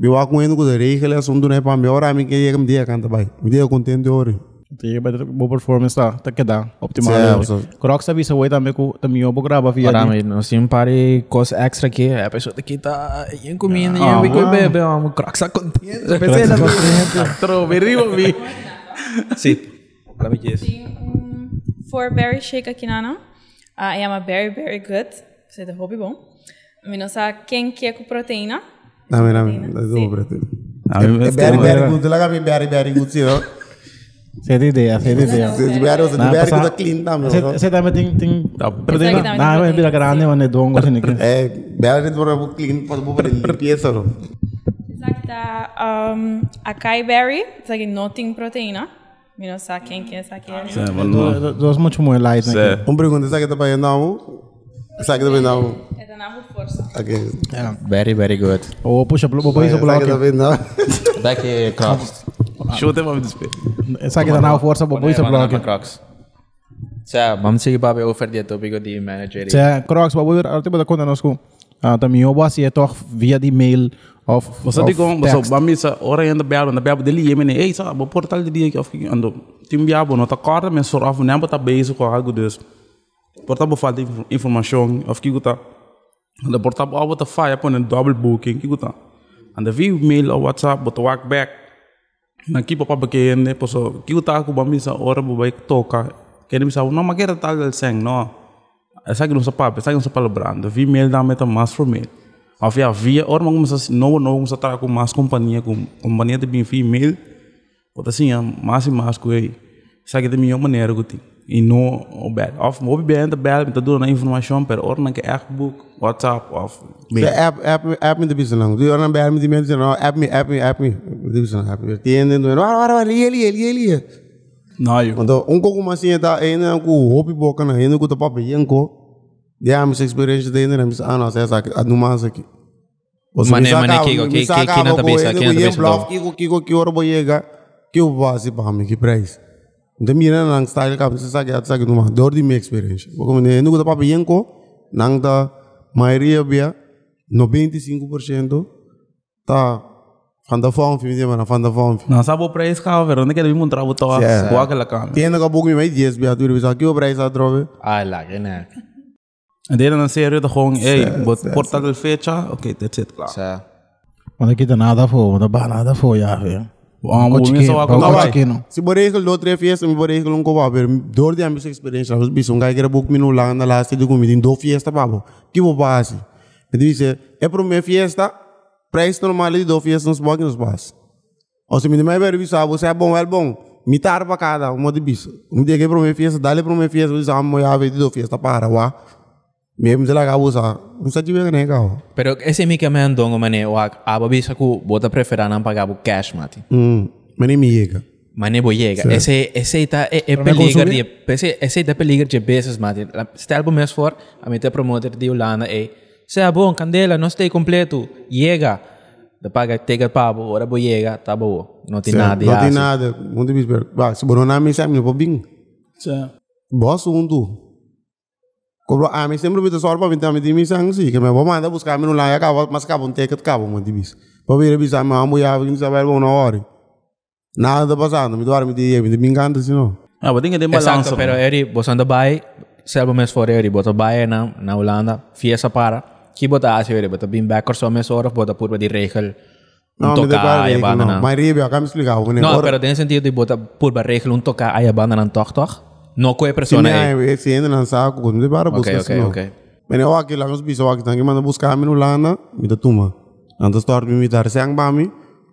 Eu vou com ele com a regel, é assunto né para mim, ora me que me dia canta vai. Me dia contente ora. Tem better bom performance tá, tá que dá optimal. Certo, certo. Crocs sabe se vai também com também eu vou gravar via. Para mim, nós tínhamos pare coisa extra aqui. A pessoa daqui tá em comida, em bico e bebe, vamos crocs a contente. Pensei na Strawberry, vi. Sim. Mim, yes. Tem um four berry shake aqui na Ah, é uma berry very good. Você é hobby bom. Não sabe quem que é com proteína. Dame, dame, dame para ti. A mim É very, very good. Lá que very, very good, sim. ó. Você tem ideia, você tem ideia. Você Não, tiver que passar- tá clean também. Você ó. você também tem tem proteína. também tem Não, é proteína, bem grande, mas é dongo assim que. É, very para clean, para para limpeza, ó. Isso aqui tá um, acai berry. Isso aqui não tem proteína. Não sabe quem que é essa aqui. Dos muito muito light. Sé. Um pergunta, sabe que tá para não? Sabe que tá? É da nova força. Aqui. Very, very good. Ou puxa, vou pôr isso que bloco. não? Daqui, crocs. Show tem uma despe. Essa aqui tá na força, vou pôr isso bloco. crocs. Sa, vamos seguir para o offer dia tópico de manager. Você Crocs, vou pôr arte para conta nós com. Ah, também eu vou assim toch via de e-mail of Você of digo, text. você vai sa ora ainda belo, na belo dele yemene, ei, sa, bo portal de dia que eu fiquei ando. Tim biabo no tá corda, mas só af nem botar beijo com algo des. Portal bo falta inf- informação, of que guta. Anda portal bo bota fire upon a double booking, que guta. Anda vi mail ou WhatsApp, bota walk back. Na kipa pa bakeyan ne, poso, que guta ako ba misa ora bo vai toca. Kaya misa, não magera tal del seng, no. Essa aqui não se papo, essa aqui não se palabrando. Vi mail da meta mais for mail. Havia via, ora mas começa não não começa a trabalhar com mais companhia, com companhia de bem fi mail. Bota assim, mais e mais com ele. Aqui é da minha maneira que tem. e não o bel. Of mobi bem da bel, me tá dando informação per ordem que echt boek, WhatsApp of De app, app, app me de bisa lang. Die orang bayar me di mensen, no, app me, app me, app me. Bisa lang, app me. Tiende, no, wara, liye, liye, liye, liye. Não, eu. Want un ko kuma sin ta ene ku hopi boka na ene ku ta papa yen ko. Dia mis experience de ene na mis ano sa sa anuma sa ki. Mane- mane kiko, ki- ki- ki na tabisa, ki na tabisa bluff, daw. kiko, kiko, ki ora boyega. Ki o base pa mi ki price. De mira nang style ka sa sa ki sa numa. Dor di mi experience. Boko ne ene ku ta papa yen ko nang da maioria bia 95% tá van de fome, filho, mano, van de fome. Não sabe o preço, cara, velho. Onde que ele me montar o toa? Boa aquela câmera. Tiene ka bugo mi mai 10 bia, tu bisa ki o price a trove. Ah, lá, que né. Dele na série da gewoon, hey, bot portátil fecha, ok, that's it, claro. Sa, Quando kita nada for, quando ba nada for, ya, velho. Um, o meu só Pau agora vai. chiquino. Si boregel do tre fiesta, mi boregel un ko ba, pero dor di ambis experiência, os bicho um que era book minu lang na last de comida em do fiesta babo. Que bo base. Me dice, é pro minha fiesta, preço normal de do fiesta nos bog nos bas. Ou se me demais ver bicho, você é bom, é bom. Me tar para cada, um de bicho. Me diga pro minha fiesta, dale pro minha fiesta, diz, ah, mo ya ve de do fiesta para, wa. Mesmo se lá acabou sa, não sa tiver nem cao. pero esse mi que me andong mane o aba bisa ku bota preferar não pagar o cash mati. Hum, mas nem me chega. Mane bo llega. Esse esse tá é, é peligro de esse esse tá peligro de vezes mati. Este álbum mês for, a mim te promoter de Holanda é Sea bom, candela, não está completo. Llega. Da paga tega pabo, ora bo llega, tá bom. Não tem nada. Não tem nada, muito. Bah, se bonou na mesa, me vou bem. Boss undu. Kobro a mi sempre bito sorba binta mi dimi sang si que me vou mandar buscar mi no lá e acaba mas acaba um ticket acaba um de bis. Pa vir bis a mi amo ya vim saber bom na hora. Nada passando, me dorme de me de me encanta se não. Ah, mas tem que ter balança. Exacto, pero eri botando bai, se álbum mês for eri bota bai na na Holanda, fiesta para. Que bota assim eri bota bem back or so mês hora bota por de regel. Não, me depara aí aí, banda não. Mas ribe, acaba me explicar, né? No, pero tem sentido de bota por ba regel um tocar aí banda na toc toc. No qualquer se persona me aí. ai, se ainda não saco, quando me para Ok, buscar ok, se não. ok. Mas eu aqui lá nos bis, eu aqui tangue manda buscar mi no lana, me da tuma. Antes start me me dar sang ba mi,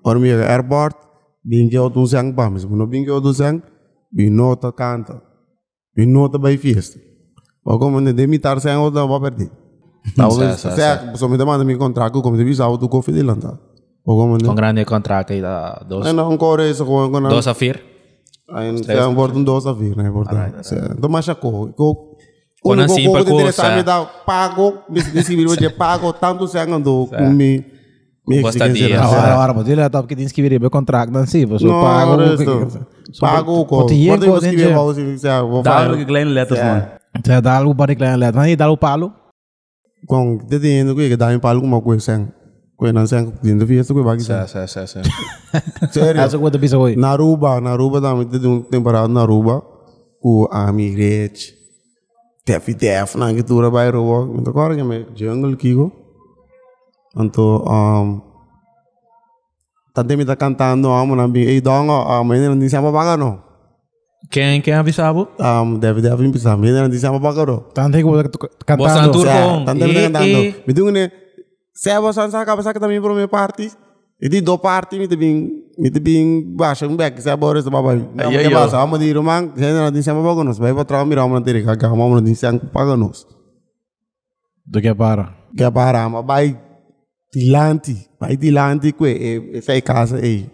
or me airport, bin que outro sang ba mi, se não bin que outro sang, bin nota canta. Bin nota by fiesta. Ou como ne de me tar sang outra va perder. Tá, Sa- sa- se só me demanda mi contrato como de bisa auto co fidel tá. Ou como Com ne. grande contrato aí da dos É não corre isso com com dos a fir. Aí se é um dos a vir, né, importante. Então mas chaco, co Quando Quando assim, eu interessar coça. me dá pago, me decidir hoje pago tanto se andou com me me exigência. dia. Agora, agora, pode lá, tá, porque tem que vir o contrato, não sei, você Não, paga o resto. Pago o co. Pode ir, Pode pode escrever ir. para você, se vou Dá que kleine letters, man. Você dá algo para declarar lá, mas dá o palo. Com detendo que dá em pago uma coisa sem. Coisa não sem, dentro fiesta coisa vai Sa sa sa sa. Sério. Essa coisa bisa hoje. Na Aruba, na Aruba também teve um temporada na Aruba com a Mirete. Tef tef na gitura by Aruba. Então agora que me jungle kiko. Então um Tante me tá cantando, amo na bi, ei dongo, ah, mas ainda não disse apa paga no. Quem quem avisava? Um, deve deve limpar, mas ainda não disse apa paga no. Tanto que você Bossa cantando. Tur- Turcon. Tante me E- tá cantando. e- Me digo né, se é você sabe que você também para minha parte. E di do parte me te bing me te bing baixa um back se agora esse babai. Não Aí, que aí, ó. passa, amo de irmão, se ainda não disse apa paga nos, vai para trás mirar uma tere, que amo não disse apa paga nos. Do que para. Que para, mas vai tilante, vai tilante que essa é casa aí.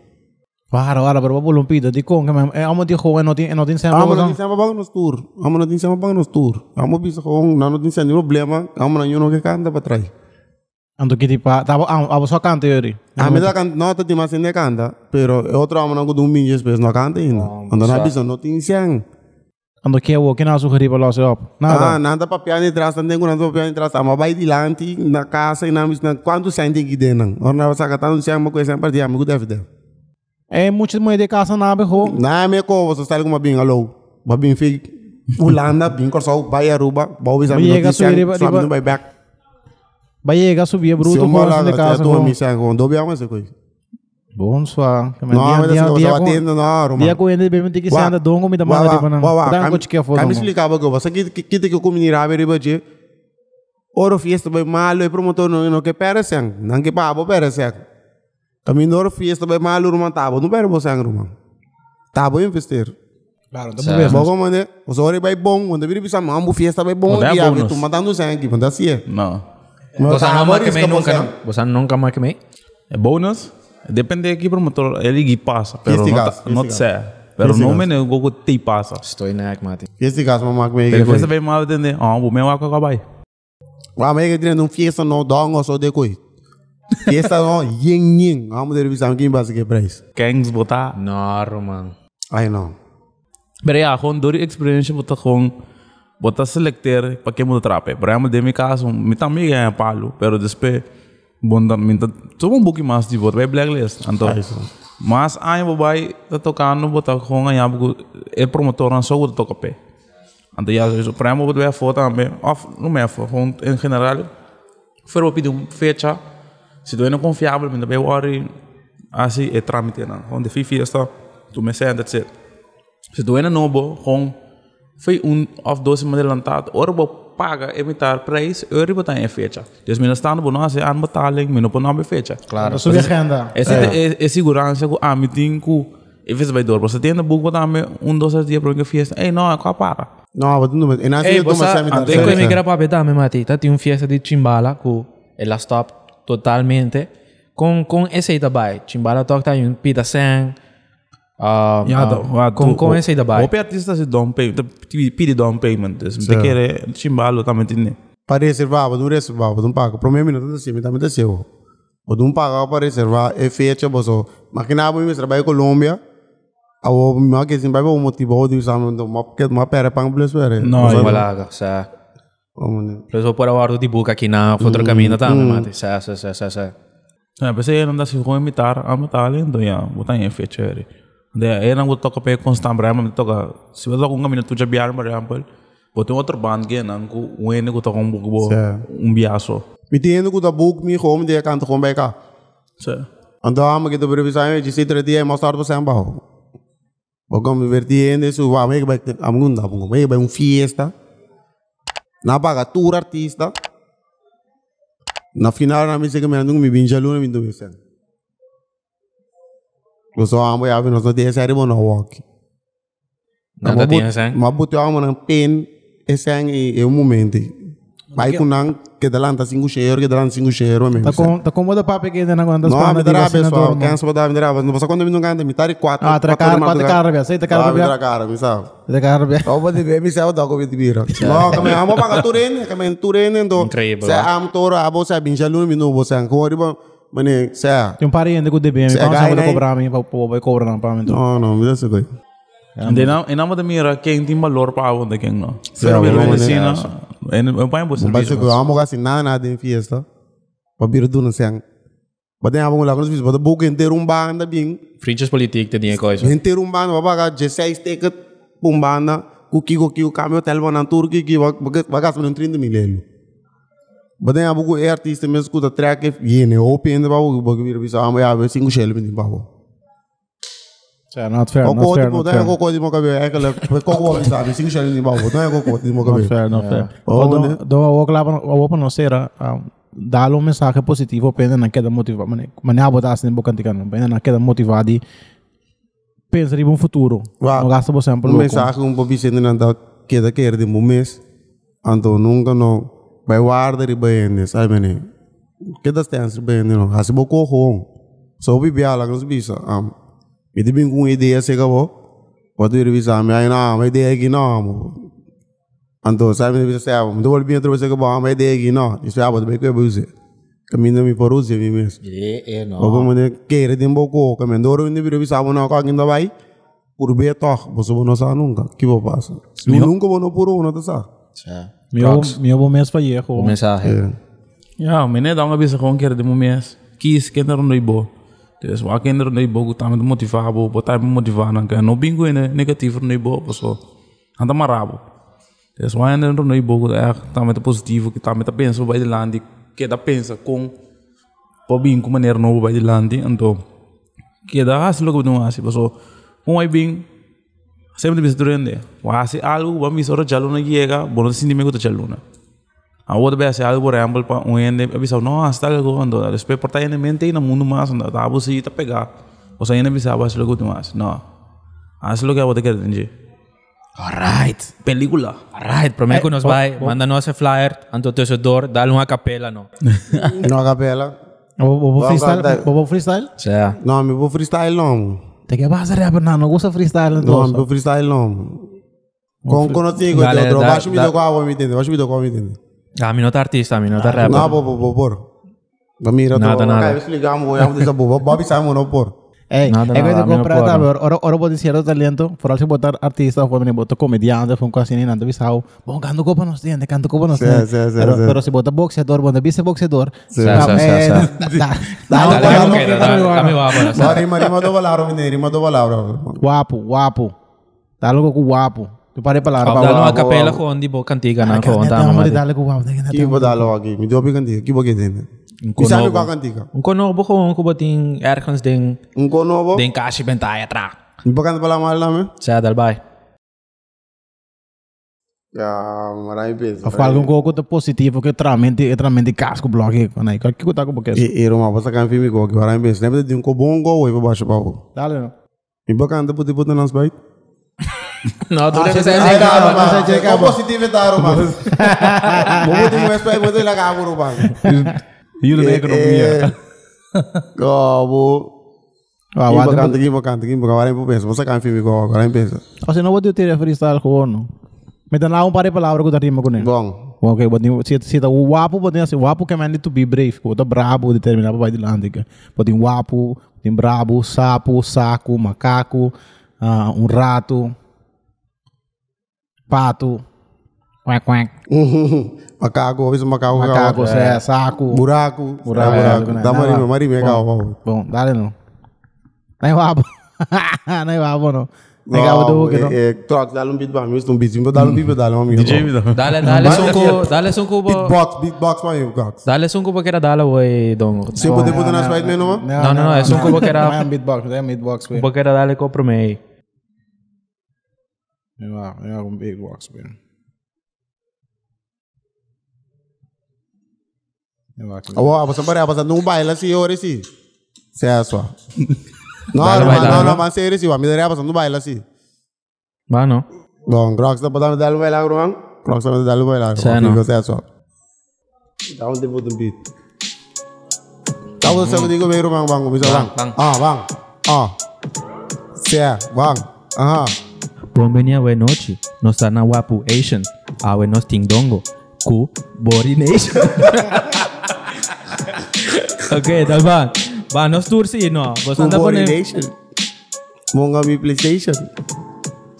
Para, para, pero vamos lumpido. Di con, que me, eh, amo di joven, no tiene, no tiene sempre Amo não algo. disse apa paga nos tour. Amo não disse apa paga nos tour. Amo bisa com não disse nenhum problema, amo não eu que canta para trás. Tipo, tava, ah, abo só canta yori. A mí la canta, no te timas de canta, pero otro amo no un millo pues no canta ainda. Ando na bisa no tin siang. Ando que eu, que não sugeri para lá, op. Ah, Nada. nada pa piano atrás, não tem nada pa piano atrás, ama vai dilante na casa e na misa, quanto sente que denan. Ora na saka tanu siang uma coisa para dia, amigo deve deve. É muitas moedas de casa na berro. Na me ko, você está com uma bem alô. Ba bem fi Holanda, bem corso, vai Aruba, ba bisa Mas mi chega no a vai back. Vai chegar, subir, Se bruto, eu com mola de casa. tô com- mi siang, com dobe coisa. Bom, só. Não, mas vai com- atendo na Roma. dia com ele, bem, tem que ser anda dongo, me manda wa- de banana. wa- wa, Dá um que é foda. kam explicava que você que que que que comunidade abre baje. Oro fiesta vai malo e promotor no no que pera sang, não que pabo pera sang. Caminho oro fiesta vai malo ruma tabo, não pera você sang ruma. Tabo investir. Claro, tá bom. Bogo mane, o sore vai bom, quando vira bisa mambo fiesta vai bom, é dia tu matando sangue, assim é. Não. Você não marca meio nunca, não? não? Você nunca marca meio? É bônus? Depende aqui promotor, ele que passa, pero não tá- não sei. Pero não caso. me nego que te passa. Estou na Mati. Esse caso, é Ele que fez foi? bem mal entender. Ah, o meu acaba vai. Wa me que não fiesta no dongo só de coi. Fiesta no yin yin, vamos de visão quem base que preço. Gangs botar. Não, man. Ai não. Gewoon door die experience botar gewoon botar selecteer para que muda trape. Por exemplo, de mi caso, mi também ganha palo, pero después bonda minta tudo um pouquinho mais de voto, vai blacklist. Então, mas aí babai tá tocando botar gewoon ganhar porque é promotor não só o toca pé. Então, já, por exemplo, vou ver foto também, of não me for, gewoon em geral, for vou pedir um fecha, se tu é não confiável, me vai worry, assim é trâmite não. Gewoon de fiesta, tu me sente, it. Se tu é novo, gewoon foi um of dois me adelantado, ora vou paga emitar preço, ora botar em fecha. Dus minha estando bom, nós é aanbetaling, minha não não fecha. Claro. Sua agenda. Essa é, é, segurança que a meeting que e vez vai dor, você tem no book me um dois dias para que fiesta. Ei, não, qual para? Não, mas não, e na Ei, cidade você... toma sempre Tem que era para betar, me Mati. Tá, tem um fiesta de Chimbala que ela stop totalmente com, com esse aí também. Chimbala toca tá um pita Uh, uh, esse aí também. Op artista se down payment, pede down payment, dus te querer chimbalo também tem. para reservar, não reservar, não paga. Para mim, não assim, me também desceu. O não paga para reservar é fecha, boso. Mas que nada, me trabalho em Colômbia. Awo, me que vai o motivo de usar, uma que uma pera para plus pera. Não, Mas wala ka sa... Vamos, Por por awar di buka kina outro caminho tá, me Mati. Sa, sa, sa, sa, sa. Ja, pensei não dá se gewoon imitar, aanbetaling, então ja, botar em fecha aí. De, é não vou tocar para constant brema, me toca. Se você toca um caminho tu já biar, por exemplo, botar outro band que não, que o ene que toca um pouco um biaço. Me tendo que o book me home de canto com vai cá. Sim. Então, a que tu previsão de se tratar é mostrar para sempre. Porque me vertiendo isso, vai me vai a munda, me vai um fiesta. Na paga tour artista. Na final na mesa que me andou me binja luna me do isso. Eu só amo e a ver nós não tem série bom na walk. Nada tinha sang. Mas botou a mão na pen esse é o momento. Vai com não que delanta cinco cheiro, que delanta cinco cheiro mesmo. Tá com, tá com muita papo que ainda não aguenta Não, me de dará pessoal, quem se botar me dará, não passa quando me não canta, me tare quatro. Ah, tra cara, quatro cara, bia. Sei, tra cara, Ah, me bia. dará cara, me sabe. Cara, bia. Eu vou dizer, me sabe da coisa de vira. Não, que me amo para turene, que me turene, então. Se ah. amo toro, a você binja luno, me não você, com Mané, o sea. Tem um parente com o DB, me passa a cobrar a mim, para cobrar não para mim. Não, não, me dá essa coisa. E não me mira quem tem valor para onde quem não. Será que eu assim, não? Eu ponho por serviço. Mas eu amo assim, nada, nada em festa. Para vir do não sei. Mas tem alguns lagos, mas o buco inteiro um banda bem. Frinches políticas tem coisa. Inteiro um banda, vai pagar 16 tickets, um banda, o que o que o caminho, o telefone, a turca, que vai gastar 30 mil euros. Mas tem algo que é artista mesmo, escuta track, e é open, para o que vir visar, mas é 5 shells, me diz, Cioè, not fair, not Cocô, fair, tipo, not não é fair. cocô de meu cabelo, é aquela, cocô, me sabe, 5 shells de baú, não é cocô de meu Not cabelo. fair, not fair. Oh, Então, né? então, eu vou para nós ser, dar um mensagem positivo, para não queda motivado, mas não botar assim, boca antiga, não, para não queda motivado pensa em um futuro. Não gasta você sempre Um mensagem um pouco sendo nada que da quer de um mês, então nunca não vai guardar e bem, sabe, né? Que das tem bem, não, assim pouco home. Só o bebê lá, não se bisa, um, e de bem com ideia se acabou, pode ir visar, mas aí não, mas ideia aqui não, então sabe, me bisa, sabe, me devolve bem outra vez que bom, mas ideia aqui não, isso é a boa, bem que eu vou dizer. Caminho me por usar, mim mesmo. É, é, não. Ogo mo ne kere din boko kami ndoro hindi biro bisa mo na ka ginda bai pur be to boso bono sa nunca. Passa se nunca bono puro uno to sa Meu, meu bom mês para erro. O mensaje. Ja, men net dan bisa gewoon keer de moment. Kies kinderen no ibo. Dus waar kinderen no ibo, tá me motivado, botar me motivar não quer. No bingo é negativo no ibo, pessoal. Anda marabo. Dus waar kinderen no ibo, é tá me positivo, que tá me tá pensando vai de lande, que dá pensa com po bingo maneira novo vai de lande, então que dá assim logo não assim, pessoal. Um aí bing sempre bisa durante. Wasi algo, vamos ora jaluna llega, bono sentimiento jaluna. A outra vez se algo por exemplo para um ende avisa não está algo quando depois por estar em mente e no mundo mais anda tá você tá pegar ou seja ainda avisa vai logo tu mais não assim logo eu vou ter que entender Alright. Película. Alright, prometo que nos vai. Manda-nos esse flyer, anto tesouro, dá-lhe uma capela, não. Não a capela. Vou, vou Vamos freestyle? cantar. Vou, vou freestyle? Certo. Não, me vou freestyle não. Te que vas a rapper, não, não gosta freestyle Não, então. me vou freestyle não. Com conhecido, Dale, outro. dale, Baixo me do qual me entende. Baixo me do qual me entende. A mim não tá artista, a mim não tá rapper. Não, vou, vou pôr. Mira, Nada, nada. Vai explicar, vou eu dizer, vou Bobby Simon não pôr. Ei, Nada, é que nada, eu a mim não comprar, pode, tá, não. agora, agora vou dizer o talento, por algo botar artista, foi me botar comediante, foi um quase nem nada visau. Bom, canto copa nos tiene, canto copa nos Sim, tiene. sim, sim, Pero, sim. pero se bota boxeador, bom, vice boxeador. Sim, tá, sim, sim, eh, sim. dá- dá- Dale, dá- dale, dá- ok, dá- dale, dá- dame vamos. Não, rima, rima do palavra, me rima do palavra. Guapo, guapo. Tá logo com guapo. Tu parei para lá. Dá-lhe uma Vamos, capela vamos. com onde boa cantiga, não, Não, com não, tá, não, não, mamãe. dale com guapo. Que vou dar logo aqui? Me deu uma cantiga. Que vou que entende? Um E sabe conobo. qual cantiga? Um conobo com um cubotinho, ergens den, Um conobo. den caixa bentai atrás. Me pode cantar pela mal lá, me? Certo, dal vai. Ah, marai pensa. Eu falo com coisa positivo, que é tramente, é tramente casco bloco. Né? Que que tá com porque E era uma você can filme go que marai pensa. Lembra de um cobongo ou para baixo para o. Dale, não. Me pode cantar puti puti nas bait. Não, tu Ah, deve você ser tem- assim, Ah, cara. não, mas- Mas é positivo é dar uma. Vou ter mais para lá bang. Jullie de economia. Gobo. Ah, Aqui mo- cantar, aqui aqui para marai pensa. Você can filme go, marai pensa. Kasi não vou ter freestyle com ano. Me dá lá um par de palavras que eu rima com ele. Bom. Ok, but se se tá o wapo pode assim, wapo que man to be brave, que tá brabo determinado para dilante que. Pode wapo, tem brabo, sapo, saco, macaco, ah, um rato, pato, quack quack, Macaco, avisa macaco. macaco, é, saco. Buraco. Buraco, É, buraco, buraco. né? Dá Não, marima, não. marima é Bom. gal. Bom, dale não. Não é wapo. Não é wapo não. Não é wapo do que não. Troca, dá um beat para mim, um beat, dá um beat, dá um beat. DJ me dá. Dale, dale dale sunku bo. Beatbox, beatbox mim, Cox. Dale kira dala way dong. Você pode botar nas fight mesmo? Não, não, não, é só um era- Não é um beatbox, não é um beatbox. velho. Bo kira dale. Não é não é um beatbox. velho. Não Oh, você pode passar num baile assim, ora assim. Se é só. Não, Dale, não, vai, não, dale. não, mas é assim, me daria passar num baile assim. Mano. Bom, Crocs tá podendo dar um baile lá, Crocs. Crocs tá podendo dar um baile lá. Sei não. Se é só. Dá um tempo do beat. Tá você sabe digo meio bang bang, bisa bang. bang. Ah, bang. Ah. Se é, bang. Aha. Bienvenida buenas noches. Nos está na Wapu Asian. Awe nos Tingdongo. Ku Bori Nation. ok, dal ba. Ba nos tour si no. Vos anda poner. Coordination. Monga mi PlayStation.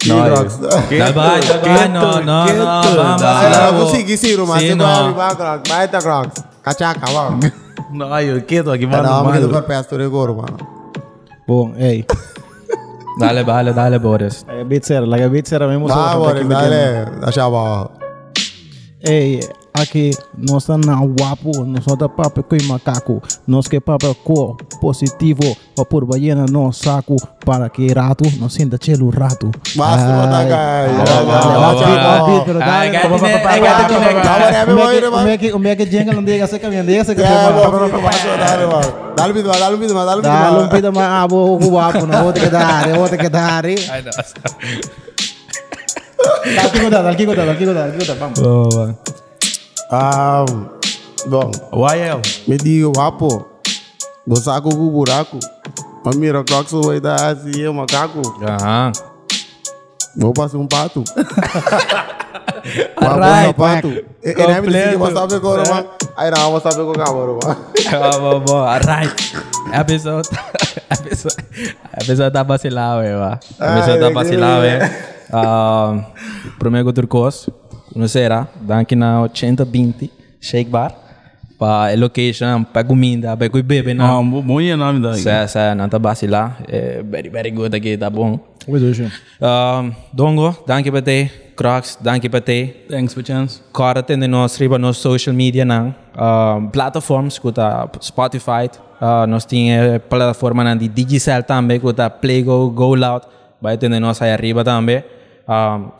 No, No, Crocs. Dal ba, dal ba. No, no, no. Vamos. Ah, consegui sim, mas Sim, você no. vai vai Crocs, vai tá Crocs. Cachaca, vamos. No, yo quieto aquí, Não, mano. mas eu mano. vou peço de agora, mano. Bom, ei. Dale, dale, dale, Boris. É beat sério, like beat sério mesmo. só Vai, tá Boris, aqui metendo. dale. Achava. aquí no está nada guapo, nosotros papel y macaco, nos que co positivo, o por ballena no saco, para que rato no sienta chelo rato. Dale, Ah, bom. YL. Me diga, wapo. Vou saco com o buraco. Mas mira, Crocs vai dar assim, é um macaco. Aham. Vou passar um pato. Alright, pato. E nem me disse que você sabe agora, mano. Aí não, você sabe com o cabelo, mano. Vamos, vamos. Alright. A pessoa, a pessoa, a pessoa tá vacilando, eh, va. A pessoa tá que- eh. Ah, Primeiro turcos, não será, daqui na 8020 Shake Bar, para location, para comida, para que bebe, Ah, não. muito nome daí. Sa, sa, não tá vacilar, eh, very, very good aqui, tá bom. Oi, Ducho. Ah, Dongo, danke para te, Crocs, danke para te. Thanks for chance. Kora tende nós riba nos social media nang uh, platforms kuta Spotify uh, nós tinha plataforma nang di Digicel também kuta Playgo Go Loud vai tende nós aí arriba também um,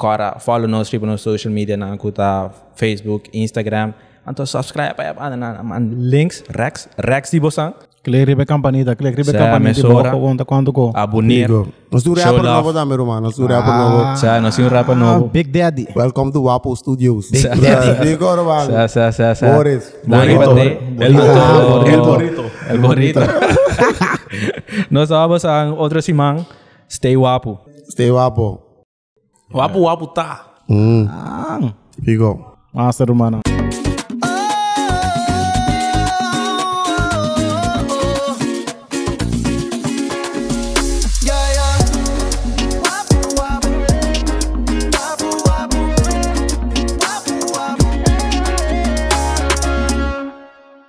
riba nos social media nang kuta Facebook Instagram anto subscribe pa pa na links Rex Rex di bosang Click ribe campanita, click ribe campanita. Boko conta quando ko. Abonneer. Digo, Nós do rapper novo também, Romano. Nós do rapper novo. Sa, nós um rapper Ah, novo. Big Daddy. Welcome to Wapo Studios. Sa- Digo, Romano. Sa, sa, sa, sa. Boris. Bate. El Doctor. El Burrito. El Burrito. Nós vamos a outro simang. Stay Wapo. Stay Wapo. Wapo, wapo, tá. Hum. Ah. Digo. Master humano.